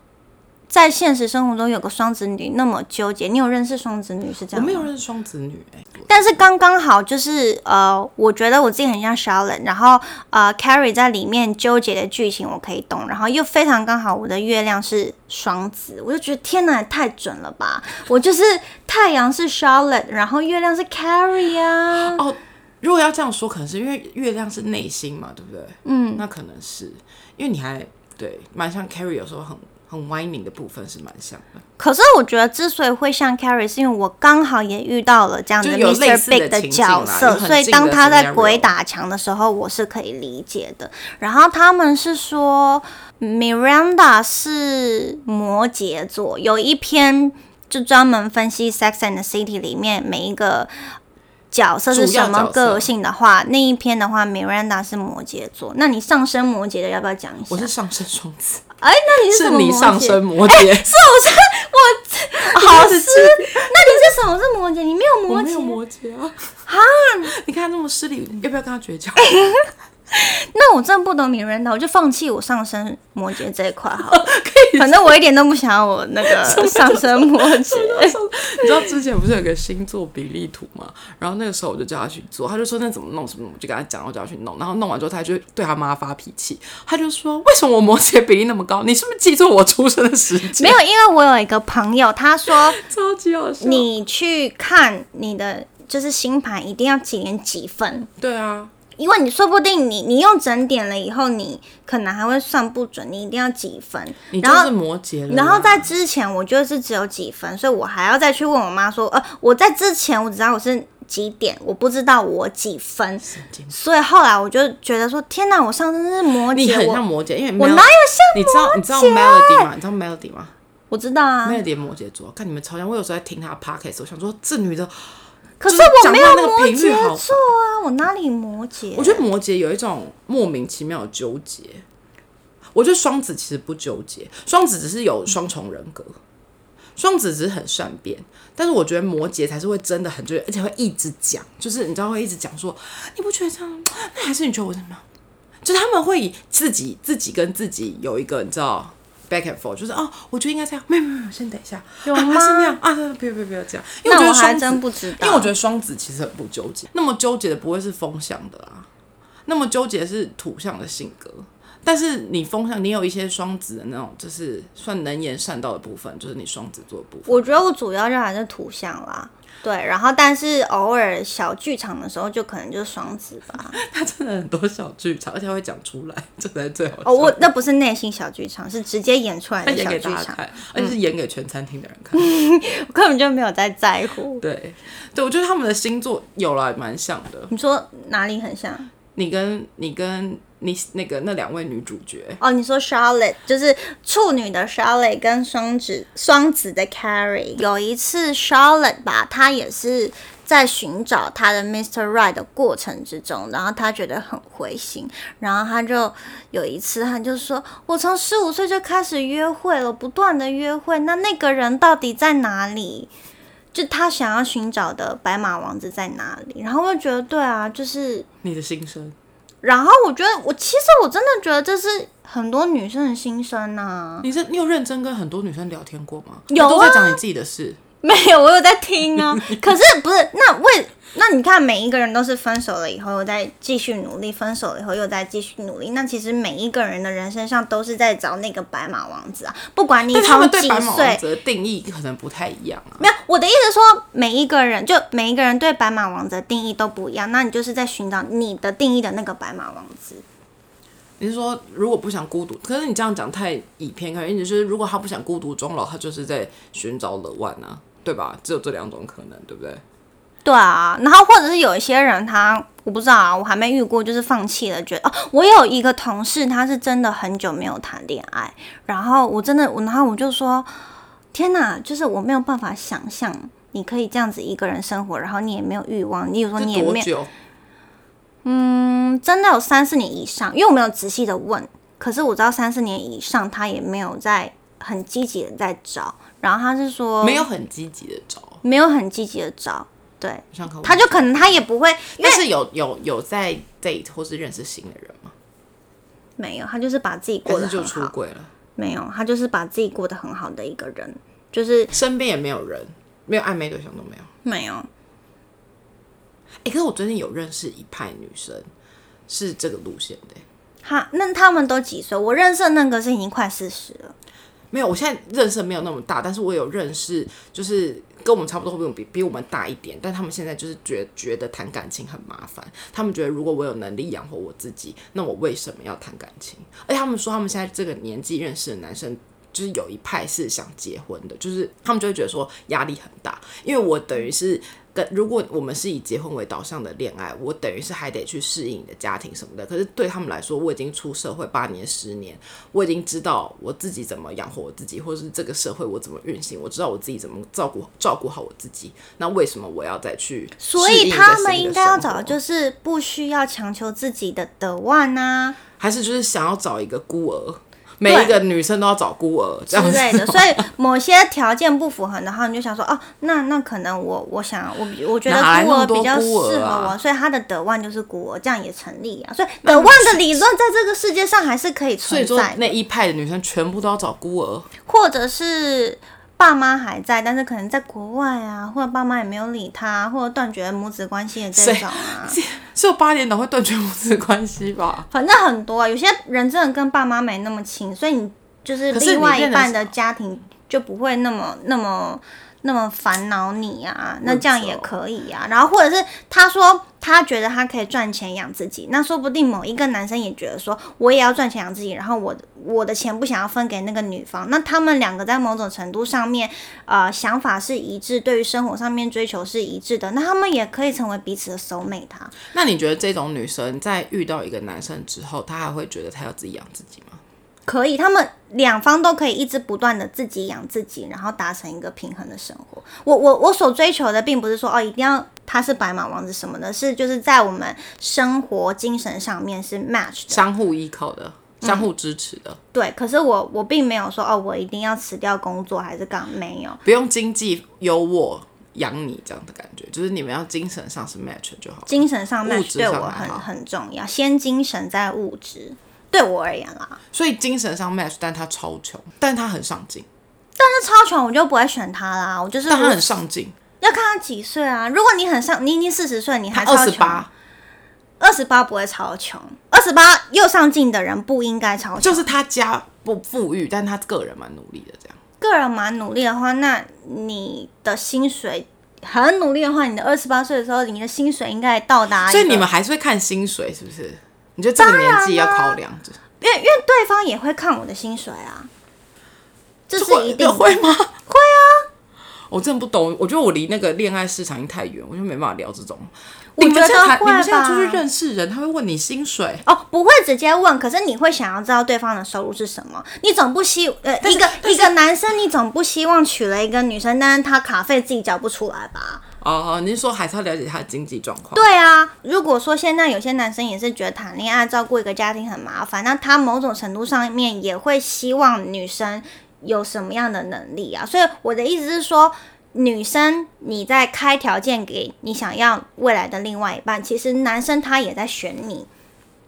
在现实生活中有个双子女那么纠结，你有认识双子女是这样？我没有认识双子女哎，但是刚刚好就是呃，我觉得我自己很像 Charlotte，然后呃，Carrie 在里面纠结的剧情我可以懂，然后又非常刚好我的月亮是双子，我就觉得天哪，太准了吧！我就是太阳是 Charlotte，然后月亮是 Carrie 啊。哦，如果要这样说，可能是因为月亮是内心嘛，对不对？嗯，那可能是因为你还对蛮像 Carrie，有时候很。很 whining 的部分是蛮像的，可是我觉得之所以会像 Carrie，是因为我刚好也遇到了这样的 Mr. Big 的角色，所以当他在鬼打墙的时候，我是可以理解的。然后他们是说 Miranda 是摩羯座，有一篇就专门分析 Sex and the City 里面每一个。角色是什么个性的话，那一篇的话，Miranda 是摩羯座。那你上升摩羯的要不要讲一下？我是上升双子。哎，那你是什么？你上升摩羯？是我是我 [laughs] 好湿。那你是什么是摩羯？你没有摩羯？我没有摩羯啊！啊，你看他那么失礼，要不要跟他绝交？[laughs] [laughs] 那我真的不懂名人的，我就放弃我上升摩羯这一块好了。[laughs] 反正我一点都不想要我那个 [laughs] 上升摩羯。你知道之前不是有个星座比例图吗？然后那个时候我就叫他去做，他就说那怎么弄什么，我就跟他讲，我就要去弄。然后弄完之后，他就对他妈发脾气，他就说为什么我摩羯比例那么高？你是不是记错我出生的时间？没有，因为我有一个朋友，他说超级好笑。你去看你的就是星盘，一定要几点几分？对啊。因为你说不定你你用整点了以后，你可能还会算不准，你一定要几分。你就是摩羯了。然后在之前，我就是只有几分，所以我还要再去问我妈说，呃，我在之前我只知道我是几点，我不知道我几分。所以后来我就觉得说，天哪，我上次是摩羯，你很像摩羯，因为我哪有像？你知道你知道 Melody 吗？你知道 Melody 吗？我知道啊，Melody 摩羯座，看你们超像。我有时候在听他的 podcast，我想说这女的。可是我没有摩羯座啊，我哪里摩羯？我觉得摩羯有一种莫名其妙的纠结。我觉得双子其实不纠结，双子只是有双重人格，双子只是很善变。但是我觉得摩羯才是会真的很纠结，而且会一直讲，就是你知道会一直讲说，你不觉得这样？那还是你觉得我怎么样？就他们会以自己自己跟自己有一个你知道。Back and forth，就是哦，我觉得应该这样。没有没有，先等一下。有吗？是那样啊？不要不要不要这样。因为我还真不知道。因为我觉得双子其实很不纠结，那么纠结的不会是风向的啊，那么纠结是土象的性格。但是你风向，你有一些双子的那种，就是算能言善道的部分，就是你双子座的部分。我觉得我主要就还是土象啦。对，然后但是偶尔小剧场的时候，就可能就是双子吧。[laughs] 他真的很多小剧场，而且会讲出来，这才是最好。哦，我那不是内心小剧场，是直接演出来的小剧场，而且是演给全餐厅的人看。[laughs] 我根本就没有在在乎。对，对我觉得他们的星座有了蛮像的。你说哪里很像？你跟你跟。你那个那两位女主角哦，你说 Charlotte 就是处女的 Charlotte 跟双子双子的 Carrie。有一次 Charlotte 吧，她也是在寻找她的 Mr. Right 的过程之中，然后她觉得很灰心，然后她就有一次，她就说：“我从十五岁就开始约会了，不断的约会，那那个人到底在哪里？就她想要寻找的白马王子在哪里？”然后我就觉得，对啊，就是你的心声。然后我觉得，我其实我真的觉得这是很多女生的心声呐。你是你有认真跟很多女生聊天过吗？有啊，都在讲你自己的事。[laughs] 没有，我有在听啊。[laughs] 可是不是那为那你看，每一个人都是分手了以后又在继续努力，分手了以后又在继续努力。那其实每一个人的人生上都是在找那个白马王子啊。不管你从几岁，的定义可能不太一样啊。没有，我的意思说，每一个人就每一个人对白马王子的定义都不一样。那你就是在寻找你的定义的那个白马王子。你是说，如果不想孤独，可是你这样讲太以偏概全。意思是，如果他不想孤独终老，他就是在寻找乐万啊。对吧？只有这两种可能，对不对？对啊，然后或者是有一些人，他我不知道啊，我还没遇过，就是放弃了，觉得哦，我有一个同事，他是真的很久没有谈恋爱，然后我真的，我然后我就说，天哪，就是我没有办法想象你可以这样子一个人生活，然后你也没有欲望，你有说你也没有，嗯，真的有三四年以上，因为我没有仔细的问，可是我知道三四年以上，他也没有在很积极的在找。然后他是说没有很积极的找，没有很积极的找，对，他就可能他也不会，但是有有有在 date 或是认识新的人吗？没有，他就是把自己过得就出轨了。没有，他就是把自己过得很好的一个人，就是身边也没有人，没有暧昧对象都没有，没有。哎，可是我最近有认识一派女生是这个路线的，他那他们都几岁？我认识的那个是已经快四十了。没有，我现在认识没有那么大，但是我有认识，就是跟我们差不多，会比比我们大一点，但他们现在就是觉觉得谈感情很麻烦，他们觉得如果我有能力养活我自己，那我为什么要谈感情？而且他们说他们现在这个年纪认识的男生，就是有一派是想结婚的，就是他们就会觉得说压力很大，因为我等于是。如果我们是以结婚为导向的恋爱，我等于是还得去适应你的家庭什么的。可是对他们来说，我已经出社会八年、十年，我已经知道我自己怎么养活我自己，或者是这个社会我怎么运行，我知道我自己怎么照顾照顾好我自己。那为什么我要再去？所以他们应该要找的就是不需要强求自己的的万啊，还是就是想要找一个孤儿？每一个女生都要找孤儿这样子之类的，所以 [laughs] 某些条件不符合然后，你就想说，哦，那那可能我我想我我觉得孤儿比较适合啊我，所以他的德万就是孤儿，这样也成立啊。所以德万的理论在这个世界上还是可以所以说存在，那一派的女生全部都要找孤儿，或者是。爸妈还在，但是可能在国外啊，或者爸妈也没有理他，或者断绝母子关系的这谁种啊，只 [laughs] 有八点档会断绝母子关系吧？反正很多啊。有些人真的跟爸妈没那么亲，所以你就是另外一半的家庭就不会那么那么那么烦恼你啊，那这样也可以啊。然后或者是他说他觉得他可以赚钱养自己，那说不定某一个男生也觉得说我也要赚钱养自己，然后我我的钱不想要分给那个女方，那他们两个在某种程度上面呃想法是一致，对于生活上面追求是一致的，那他们也可以成为彼此的 soul mate 啊。那你觉得这种女生在遇到一个男生之后，她还会觉得她要自己养自己吗？可以，他们两方都可以一直不断的自己养自己，然后达成一个平衡的生活。我我我所追求的，并不是说哦，一定要他是白马王子什么的，是就是在我们生活精神上面是 match 的。相互依靠的，相互支持的，对，可是我我并没有说哦，我一定要辞掉工作还是干嘛没有。不用经济由我养你这样的感觉，就是你们要精神上是 match 就好。精神上物 match 质对我很很重要，先精神再物质。对我而言啦，所以精神上 match，但他超穷，但他很上进，但是超穷我就不会选他啦，我就是但他很上进，要看他几岁啊。如果你很上，你已经四十岁，你还他二十八，二十八不会超穷，二十八又上进的人不应该超穷。就是他家不富裕，但他个人蛮努力的，这样。个人蛮努力的话，那你的薪水很努力的话，你的二十八岁的时候，你的薪水应该到达。所以你们还是会看薪水，是不是？你觉得这个年纪要考量？因为因为对方也会看我的薪水啊，这是一定的会吗？会啊。我真的不懂，我觉得我离那个恋爱市场已经太远，我就没办法聊这种。我你们现在你们现在吧出去认识人，他会问你薪水，哦，不会直接问，可是你会想要知道对方的收入是什么。你总不希呃一个一个男生，你总不希望娶了一个女生，但是他卡费自己缴不出来吧？哦，你是说还是要了解他的经济状况？对啊，如果说现在有些男生也是觉得谈恋爱照顾一个家庭很麻烦，那他某种程度上面也会希望女生有什么样的能力啊？所以我的意思是说，女生你在开条件给你想要未来的另外一半，其实男生他也在选你。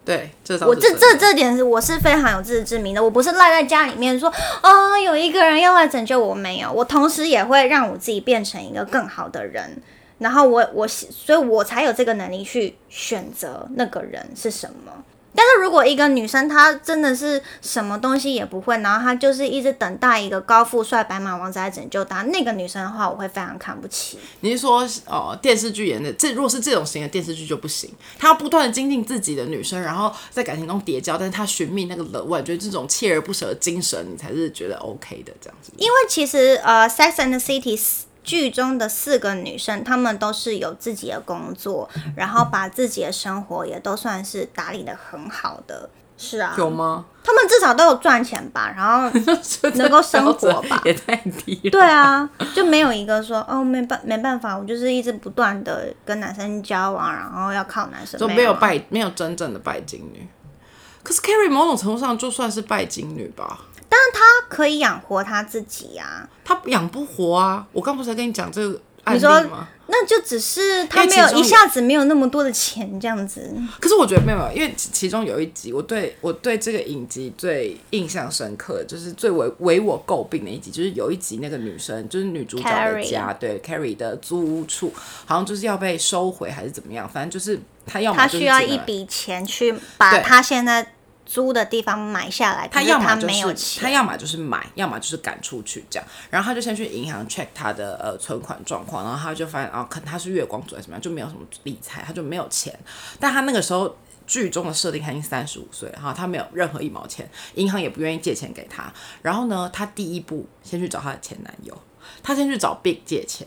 对，这我这这这点是我是非常有自知之明的，我不是赖在家里面说啊、有一个人要来拯救我，没有，我同时也会让我自己变成一个更好的人，然后我我所以，我才有这个能力去选择那个人是什么。但是如果一个女生她真的是什么东西也不会，然后她就是一直等待一个高富帅白马王子来拯救她，那个女生的话，我会非常看不起。你是说，哦，电视剧演的这，如果是这种型的电视剧就不行，她要不断的精进自己的女生，然后在感情中叠加，但是她寻觅那个冷我觉得这种锲而不舍的精神，你才是觉得 OK 的这样子。因为其实呃，《Sex and the City》剧中的四个女生，她们都是有自己的工作，然后把自己的生活也都算是打理的很好的。是啊，有吗？她们至少都有赚钱吧，然后 [laughs] 能够生活吧也太低了。对啊，就没有一个说哦没办没办法，我就是一直不断的跟男生交往，然后要靠男生，就没有拜，没有真正的拜金女。可是 Carrie 某种程度上就算是拜金女吧，但他可以养活他自己啊。他养不活啊！我刚不是在跟你讲这个案例你说吗？那就只是她因为其中有没有一下子没有那么多的钱这样子。可是我觉得没有，因为其其中有一集，我对我对这个影集最印象深刻，就是最为为我诟病的一集，就是有一集那个女生，就是女主角的 Carrie 家，对 Carrie 的租屋处，好像就是要被收回还是怎么样，反正就是她要么她就是进来需要一笔钱去把对她现在租的地方买下来，他要么就是他。要么就是买，要么就是赶出去这样。然后他就先去银行 check 他的呃存款状况，然后他就发现啊，可能他是月光族还是怎么样，就没有什么理财，他就没有钱。但他那个时候剧中的设定他已经三十五岁了哈，他没有任何一毛钱，银行也不愿意借钱给他。然后呢，他第一步先去找他的前男友，他先去找 Big 借钱。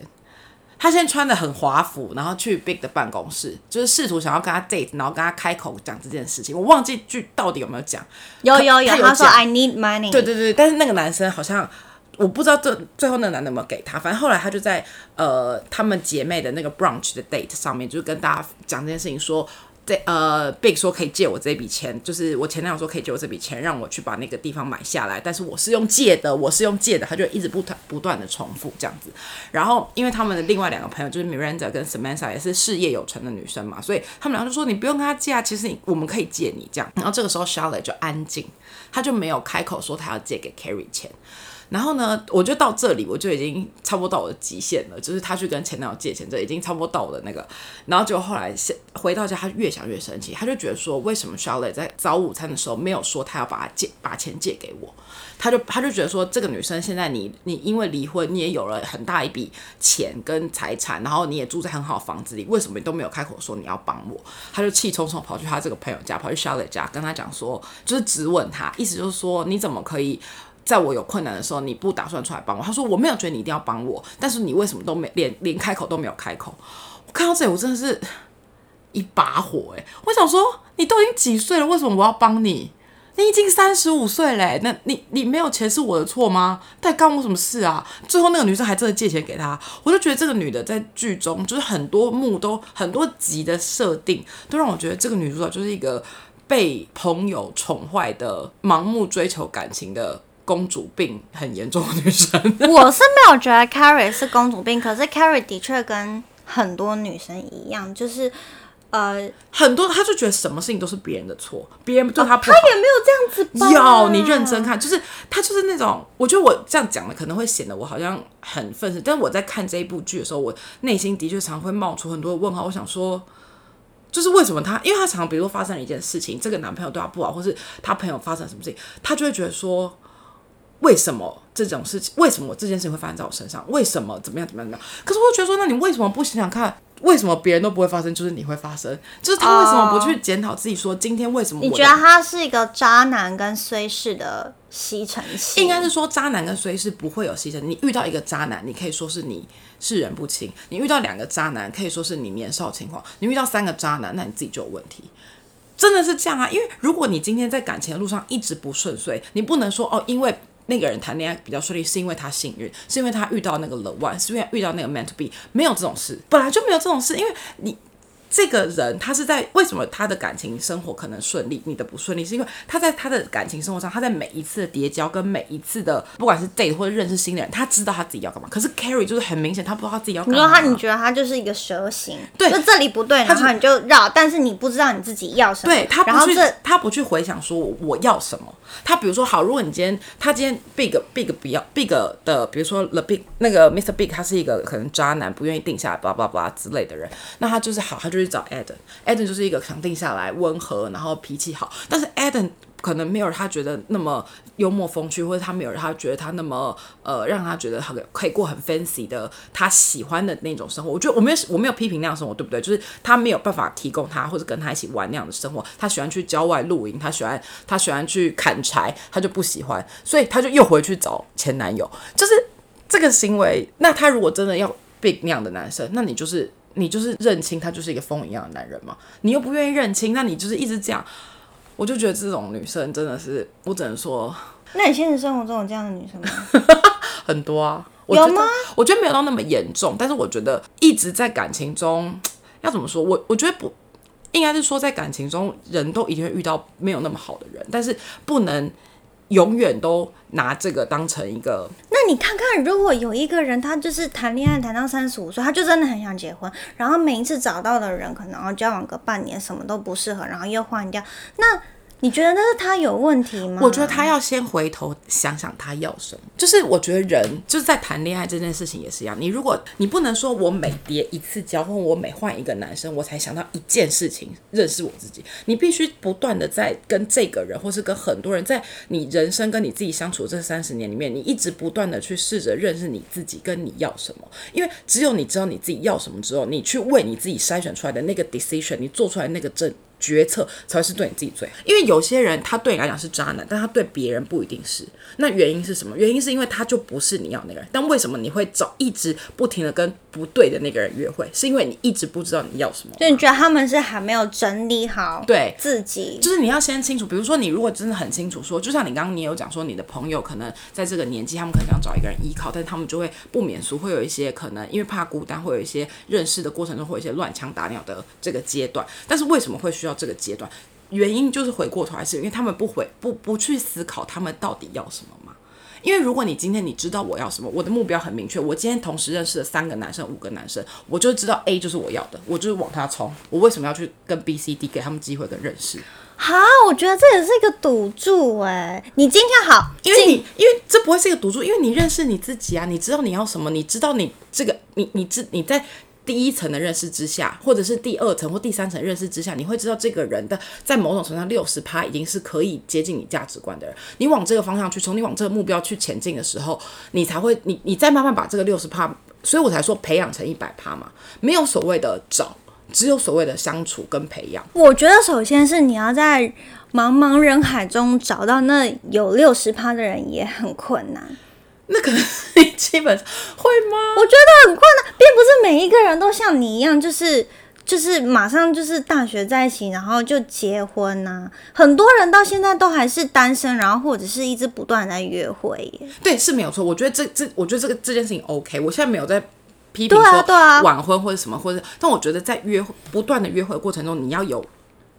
他现在穿的很华服，然后去 Big 的办公室，就是试图想要跟他 date，然后跟他开口讲这件事情。我忘记剧到底有没有讲，有有有，他说 I need money。对对对，但是那个男生好像我不知道最最后那个男的有没有给他，反正后来他就在呃他们姐妹的那个 brunch 的 date 上面，就是跟大家讲这件事情说。这呃，Big 说可以借我这笔钱，就是我前男友说可以借我这笔钱，让我去把那个地方买下来，但是我是用借的，我是用借的，他就一直不断不断的重复这样子。然后因为他们的另外两个朋友就是 Miranda 跟 Samantha 也是事业有成的女生嘛，所以他们两个就说你不用跟他借啊，其实你我们可以借你这样。然后这个时候 Charlotte 就安静，他就没有开口说他要借给 Carrie 钱。然后呢，我就到这里，我就已经差不多到我的极限了，就是他去跟前男友借钱，这已经差不多到我的那个。然后就后来回到家，他越想越生气，他就觉得说，为什么 Charlotte 在早午餐的时候没有说他要把他借把钱借给我？他就他就觉得说，这个女生现在你你因为离婚，你也有了很大一笔钱跟财产，然后你也住在很好的房子里，为什么你都没有开口说你要帮我？他就气冲冲跑去他这个朋友家，跑去 Charlotte 家，跟他讲说，就是质问他，意思就是说，你怎么可以？在我有困难的时候，你不打算出来帮我？他说我没有觉得你一定要帮我，但是你为什么都没连连开口都没有开口？我看到这里，我真的是一把火哎！我想说，你都已经几岁了，为什么我要帮你？你已经三十五岁嘞，那你你没有钱是我的错吗？但干我什么事啊？最后那个女生还真的借钱给他，我就觉得这个女的在剧中就是很多幕都很多集的设定，都让我觉得这个女主角就是一个被朋友宠坏的、盲目追求感情的。公主病很严重的女生，[laughs] 我是没有觉得 Carrie 是公主病，可是 Carrie 的确跟很多女生一样，就是呃，很多她就觉得什么事情都是别人的错，别人对她不好，她也没有这样子吧？有，你认真看，就是她就是那种，我觉得我这样讲的可能会显得我好像很愤世，但是我在看这一部剧的时候，我内心的确常会冒出很多的问号，我想说。就是为什么她，因为她常比如说发生了一件事情，这个男朋友对她不好，或是他朋友发生什么事情，他就会觉得说。为什么这种事情？为什么这件事情会发生在我身上？为什么怎么样怎么样怎么样？可是我觉得说，那你为什么不想想看，为什么别人都不会发生，就是你会发生？就是他为什么不去检讨自己，说今天为什么？你觉得他是一个渣男跟衰事的吸尘器？应该是说，渣男跟衰事不会有吸尘。你遇到一个渣男，你可以说是你是人不清；你遇到两个渣男，可以说是你年少轻狂；你遇到三个渣男，那你自己就有问题。真的是这样啊！因为如果你今天在感情的路上一直不顺遂，你不能说哦，因为。那个人谈恋爱比较顺利，是因为他幸运，是因为他遇到那个 the one，是因为遇到那个 meant to be，没有这种事，本来就没有这种事，因为你。这个人他是在为什么他的感情生活可能顺利，你的不顺利，是因为他在他的感情生活上，他在每一次的叠交跟每一次的不管是 date 或者认识新的人，他知道他自己要干嘛。可是 Carrie 就是很明显，他不知道他自己要。干嘛。你说他，你觉得他就是一个蛇形，对，就这里不对，然后你就绕，但是你不知道你自己要什么。对他不去，他不去回想说我要什么。他比如说好，如果你今天他今天 Big Big 不要 Big 的，比如说 The Big 那个 Mr Big，他是一个可能渣男，不愿意定下来，巴拉巴拉之类的人，那他就是好，他就去找 Adam。Adam 就是一个想定下来、温和，然后脾气好。但是 Adam 可能没有他觉得那么幽默风趣，或者他没有他觉得他那么呃，让他觉得他可以过很 fancy 的他喜欢的那种生活。我觉得我没有我没有批评那样生活，对不对？就是他没有办法提供他或者跟他一起玩那样的生活。他喜欢去郊外露营，他喜欢他喜欢去砍柴，他就不喜欢，所以他就又回去找前男友。就是这个行为。那他如果真的要 big 那样的男生，那你就是。你就是认清他就是一个风一样的男人嘛？你又不愿意认清，那你就是一直这样。我就觉得这种女生真的是，我只能说。那你现实生活中有这样的女生吗？[laughs] 很多啊。有吗？我觉得没有到那么严重，但是我觉得一直在感情中，要怎么说？我我觉得不应该是说在感情中，人都一定会遇到没有那么好的人，但是不能。永远都拿这个当成一个。那你看看，如果有一个人，他就是谈恋爱谈到三十五岁，他就真的很想结婚，然后每一次找到的人，可能交往个半年，什么都不适合，然后又换掉，那。你觉得那是他有问题吗？我觉得他要先回头想想他要什么。就是我觉得人就是在谈恋爱这件事情也是一样。你如果你不能说我每叠一次交，或我每换一个男生，我才想到一件事情认识我自己。你必须不断的在跟这个人，或是跟很多人，在你人生跟你自己相处这三十年里面，你一直不断的去试着认识你自己，跟你要什么。因为只有你知道你自己要什么之后，你去为你自己筛选出来的那个 decision，你做出来那个正。决策才是对你自己最好。因为有些人他对你来讲是渣男，但他对别人不一定是。那原因是什么？原因是因为他就不是你要那个人。但为什么你会找一直不停的跟不对的那个人约会？是因为你一直不知道你要什么。就你觉得他们是还没有整理好对自己，就是你要先清楚，比如说你如果真的很清楚说，就像你刚刚你有讲说，你的朋友可能在这个年纪，他们可能想找一个人依靠，但是他们就会不免俗，会有一些可能因为怕孤单，会有一些认识的过程中会有一些乱枪打鸟的这个阶段。但是为什么会需要这个阶段？原因就是回过头来是因为他们不回不不去思考他们到底要什么嘛。因为如果你今天你知道我要什么，我的目标很明确，我今天同时认识了三个男生、五个男生，我就知道 A 就是我要的，我就是往他冲。我为什么要去跟 B、C、D 给他们机会跟认识？好，我觉得这也是一个赌注哎。你今天好，因为你因为这不会是一个赌注，因为你认识你自己啊，你知道你要什么，你知道你这个你你知你在。第一层的认识之下，或者是第二层或第三层认识之下，你会知道这个人的在某种程度上六十趴已经是可以接近你价值观的人。你往这个方向去，从你往这个目标去前进的时候，你才会你你再慢慢把这个六十趴，所以我才说培养成一百趴嘛，没有所谓的找，只有所谓的相处跟培养。我觉得首先是你要在茫茫人海中找到那有六十趴的人也很困难。那可能你 [laughs] 基本上会吗？我觉得很困难，并不是每一个人都像你一样，就是就是马上就是大学在一起，然后就结婚呐。很多人到现在都还是单身，然后或者是一直不断在约会。耶。对，是没有错。我觉得这这，我觉得这个这件事情 OK。我现在没有在批评说晚婚或者什么，或者，但我觉得在约会不断的约会过程中，你要有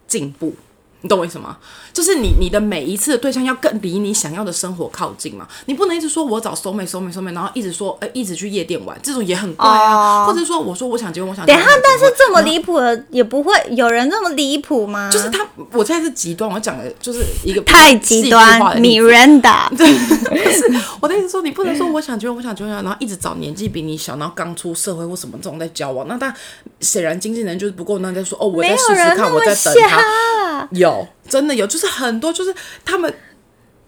进步。你懂我意思吗？就是你你的每一次的对象要更离你想要的生活靠近嘛。你不能一直说我找收妹收妹收妹，然后一直说呃一直去夜店玩，这种也很怪啊。或者说我说我想结婚，我想等下，但是这么离谱的也不会有人这么离谱吗？就是他，我现在是极端，我讲的就是一个太极端。Miranda，[laughs] 对，是我的意思说，你不能说我想结婚，我想结婚，然后一直找年纪比你小，然后刚出社会或什么这种在交往。那但显然经纪人就是不够，那在说哦，我在试试看，我在等他有。有真的有，就是很多，就是他们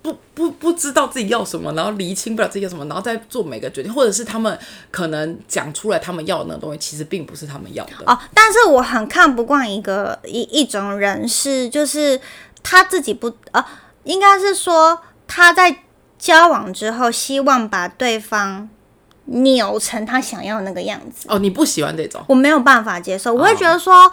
不不不知道自己要什么，然后厘清不了自己要什么，然后再做每个决定，或者是他们可能讲出来他们要的那个东西，其实并不是他们要的哦。但是我很看不惯一个一一种人是，就是他自己不呃，应该是说他在交往之后，希望把对方扭成他想要那个样子。哦，你不喜欢这种，我没有办法接受，我会觉得说。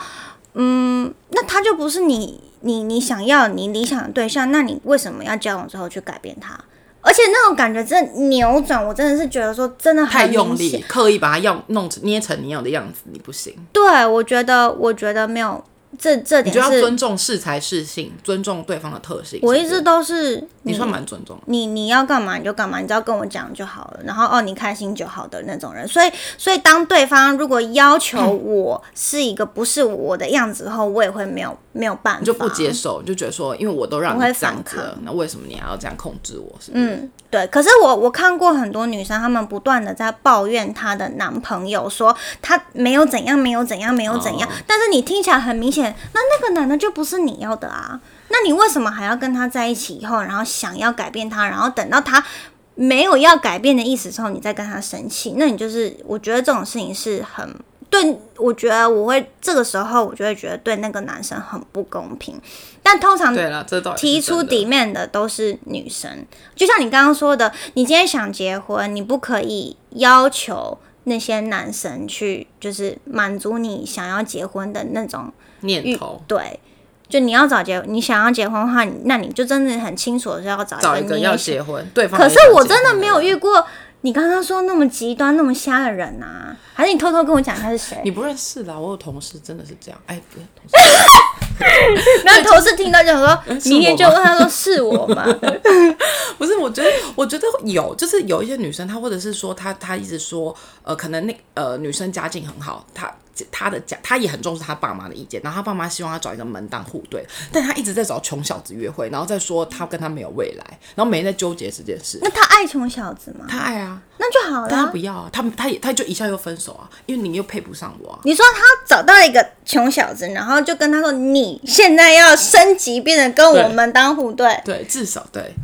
嗯，那他就不是你你你想要你理想的对象，那你为什么要交往之后去改变他？而且那种感觉真的扭转，我真的是觉得说真的太用力，刻意把它要弄成捏成你要的样子，你不行。对，我觉得我觉得没有。这这点就要尊重适才适性，尊重对方的特性。我一直都是你算蛮尊重，你你要干嘛你就干嘛，你只要跟我讲就好了。然后哦，你开心就好的那种人。所以所以当对方如果要求 [clears throat] 我是一个不是我的样子后，我也会没有没有办法，就不接受，就觉得说，因为我都让你这样子，那为什么你还要这样控制我？是嗯，对。可是我我看过很多女生，她们不断的在抱怨她的男朋友，说她没有怎样，没有怎样，没有怎样。但是你听起来很明显。那那个男的就不是你要的啊？那你为什么还要跟他在一起以后，然后想要改变他，然后等到他没有要改变的意思之后，你再跟他生气？那你就是我觉得这种事情是很对，我觉得我会这个时候我就会觉得对那个男生很不公平。但通常对了，这提出底面的都是女生，就像你刚刚说的，你今天想结婚，你不可以要求。那些男生去就是满足你想要结婚的那种念头，对，就你要找结，你想要结婚的话，那你就真的很清楚的是要找找一个要结婚对方。可是我真的没有遇过你刚刚说那么极端、那么瞎的人啊！还是你偷偷跟我讲他是谁？你不认识啦，我有同事真的是这样，哎，不是同事，那同事听到就说，[laughs] 明天就问他说是我吗？[laughs] 不是，我觉得，我觉得有，就是有一些女生，她或者是说，她她一直说，呃，可能那呃女生家境很好，她。她的家，她也很重视她爸妈的意见，然后她爸妈希望她找一个门当户对，但她一直在找穷小子约会，然后再说她跟他没有未来，然后每天在纠结这件事。那他爱穷小子吗？他爱啊，那就好了。他不要啊，他他也他就一下又分手啊，因为你又配不上我。你说他找到一个穷小子，然后就跟他说，你现在要升级，变得跟我们当户对，对，至少对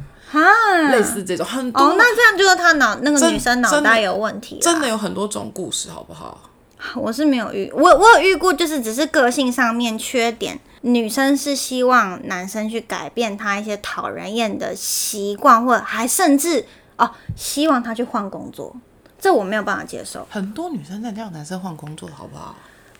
啊，类似这种很多。哦，那这样就是他脑那个女生脑袋有问题，真的有很多种故事，好不好？我是没有遇，我我有遇过，就是只是个性上面缺点，女生是希望男生去改变他一些讨人厌的习惯，或者还甚至哦，希望他去换工作，这我没有办法接受。很多女生在叫男生换工作，好不好？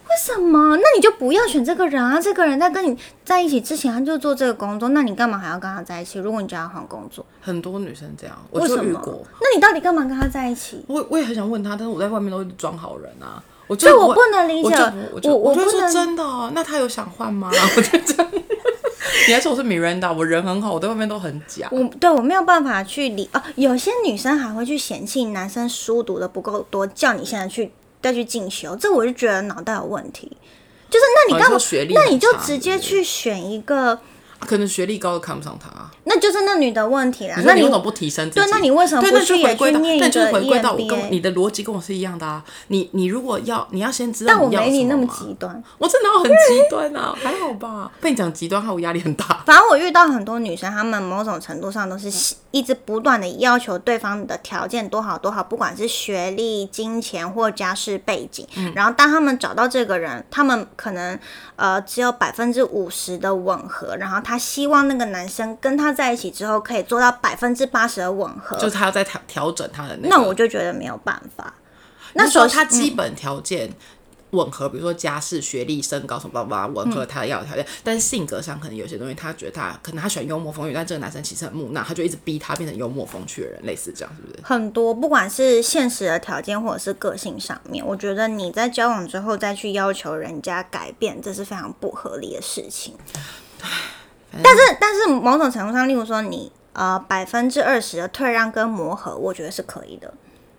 为什么？那你就不要选这个人啊！这个人在跟你在一起之前，他就做这个工作，那你干嘛还要跟他在一起？如果你叫他换工作，很多女生这样，我就遇过。？那你到底干嘛跟他在一起？我我也很想问他，但是我在外面都是装好人啊。我就这我不能理解我就不我就我我就说真的哦、那他有想换吗？[laughs] 我就这样。你还说我是 Miranda，我人很好，我在外面都很假。我对我没有办法去理啊。有些女生还会去嫌弃男生书读的不够多，叫你现在去再去进修，这我就觉得脑袋有问题。就是那你干嘛？那你就直接去选一个，可能学历高都看不上他、啊。那就是那女的问题啦。那你为什么不提升自己？对那你为什么不去也回归到，去念就是个回归到我跟你的逻辑跟我是一样的啊。你你如果要，你要先知道但我没你那么极端。我真的很极端啊，[laughs] 还好吧？被你讲极端，害我压力很大。[laughs] 反正我遇到很多女生，她们某种程度上都是一直不断的要求对方的条件多好多好，不管是学历、金钱或家世背景。嗯然后当他们找到这个人，他们可能呃只有百分之五十的吻合，然后他希望那个男生跟他在一起之后可以做到百分之八十的吻合。就是他要再调调整他的那个。那我就觉得没有办法。那那时候首先他基本条件吻合，比如说家世、学历、身高什么巴拉巴拉吻合他要的条件，但是性格上可能有些东西，他觉得他可能他喜欢幽默风趣，但这个男生其实很木讷，他就一直逼他变成幽默风趣的人，类似这样，是不是？很多，不管是现实的条件或者是个性上面，我觉得你在交往之后再去要求人家改变，这是非常不合理的事情。但是，但是某种程度上，例如说你呃百分之二十的退让跟磨合，我觉得是可以的，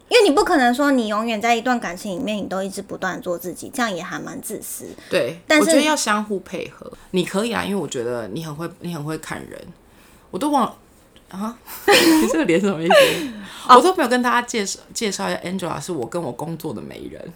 因为你不可能说你永远在一段感情里面，你都一直不断做自己，这样也还蛮自私。对，但是我觉得要相互配合。你可以啊，因为我觉得你很会，你很会看人，我都忘了。啊，[laughs] 你这个脸是什么意思？哦我都没有跟大家介绍介绍一下，Angela 是我跟我工作的媒人，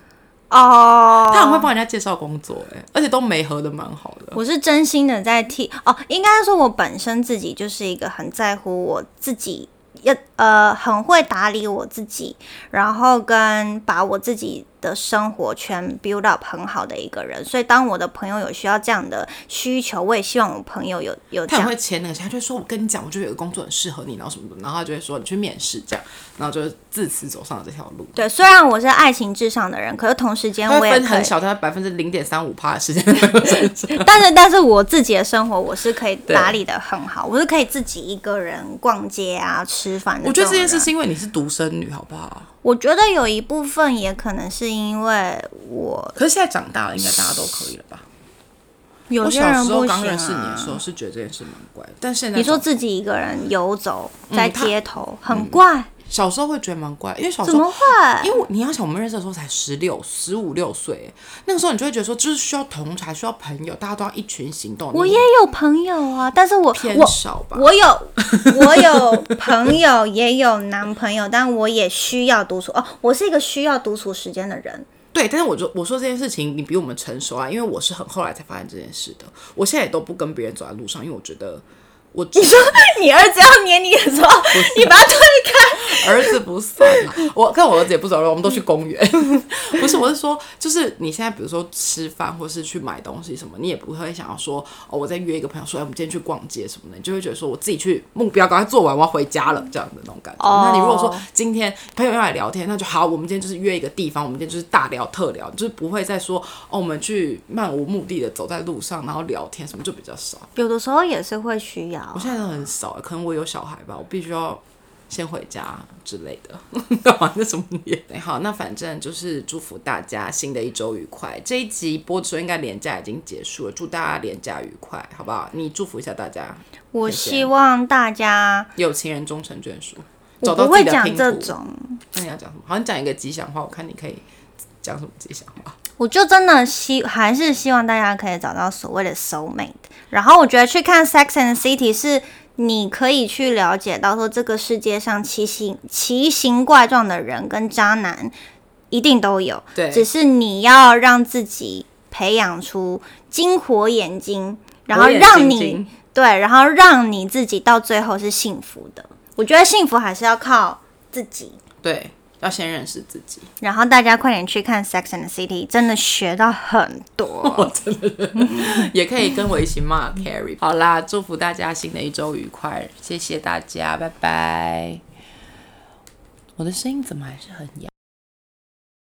哦他很会帮人家介绍工作、哎，而且都没合的蛮好的。我是真心的在替哦，应该说我本身自己就是一个很在乎我自己，要呃很会打理我自己，然后跟把我自己的生活圈 build up 很好的一个人。所以当我的朋友有需要这样的需求，我也希望我朋友有有这样他很会签那个，他就会说：“我跟你讲，我就有个工作很适合你，然后什么的。”然后他就会说：“你去面试这样。”然后就自此走上了这条路。对。虽然我是爱情至上的人，可是同时间我也很小，他百分之零点三五趴的时间。[laughs] 但是但是我自己的生活我是可以打理的很好，我是可以自己一个人逛街啊、吃饭。我觉得这件事是因为你是独生女，好不好？我觉得有一部分也可能是因为我可是现在长大了，应该大家都可以了吧？有些人不行、啊刚认识你的时候啊。是觉得这件事蛮怪的，但现在你说自己一个人游走在街头，很怪，小时候会觉得蛮怪，因为小时候怎么会？因为你要想，我们认识的时候才十六、十五六岁，那个时候你就会觉得说，就是需要同才，需要朋友，大家都要一群行动。我也有朋友啊，但是我偏少吧。我有 [laughs] 我有朋友，也有男朋友，但我也需要独处哦。我是一个需要独处时间的人。对，但是我就我说这件事情，你比我们成熟啊，因为我是很后来才发现这件事的。我现在也都不跟别人走在路上，因为我觉得我你说你儿子要黏你的时候，[laughs] 你把他推开，儿子不算嘛，我跟我儿子也不走路，我们都去公园。[laughs] 不是，我是说，就是你现在比如说吃饭或是去买东西什么，你也不会想要说哦，我再约一个朋友说，哎，我们今天去逛街什么的，你就会觉得说我自己去目标赶快做完，我要回家了这样的那种感觉。哦那你如果说今天朋友要来聊天，那就好，我们今天就是约一个地方，我们今天就是大聊特聊，就是不会再说哦，我们去漫无目的的走在路上然后聊天什么，就比较少。有的时候也是会需要我。现在都很少，可能我有小孩吧，我必须要先回家之类的。[laughs] 干嘛？那什么脸？好，那反正就是祝福大家新的一周愉快。这一集播的时候应该年假已经结束了，祝大家年假愉快，好不好？你祝福一下大家，我希望大家，有情人终成眷属，我找到不会讲。这种，那你要讲什么？好像讲一个吉祥话，我看你可以讲什么吉祥话。我就真的希还是希望大家可以找到所谓的 soul mate。然后我觉得去看 Sex and City 是你可以去了解到说这个世界上奇形奇形怪状的人跟渣男一定都有，对只是你要让自己培养出金火眼睛，然后让你对，然后让你自己到最后是幸福的。我觉得幸福还是要靠自己。对要先认识自己。然后大家快点去看《Sex and the City》，真的学到很多。[laughs] 真的也可以跟我一起骂 Carrie。好啦，祝福大家新的一周愉快，谢谢大家，拜拜。我的声音怎么还是很哑？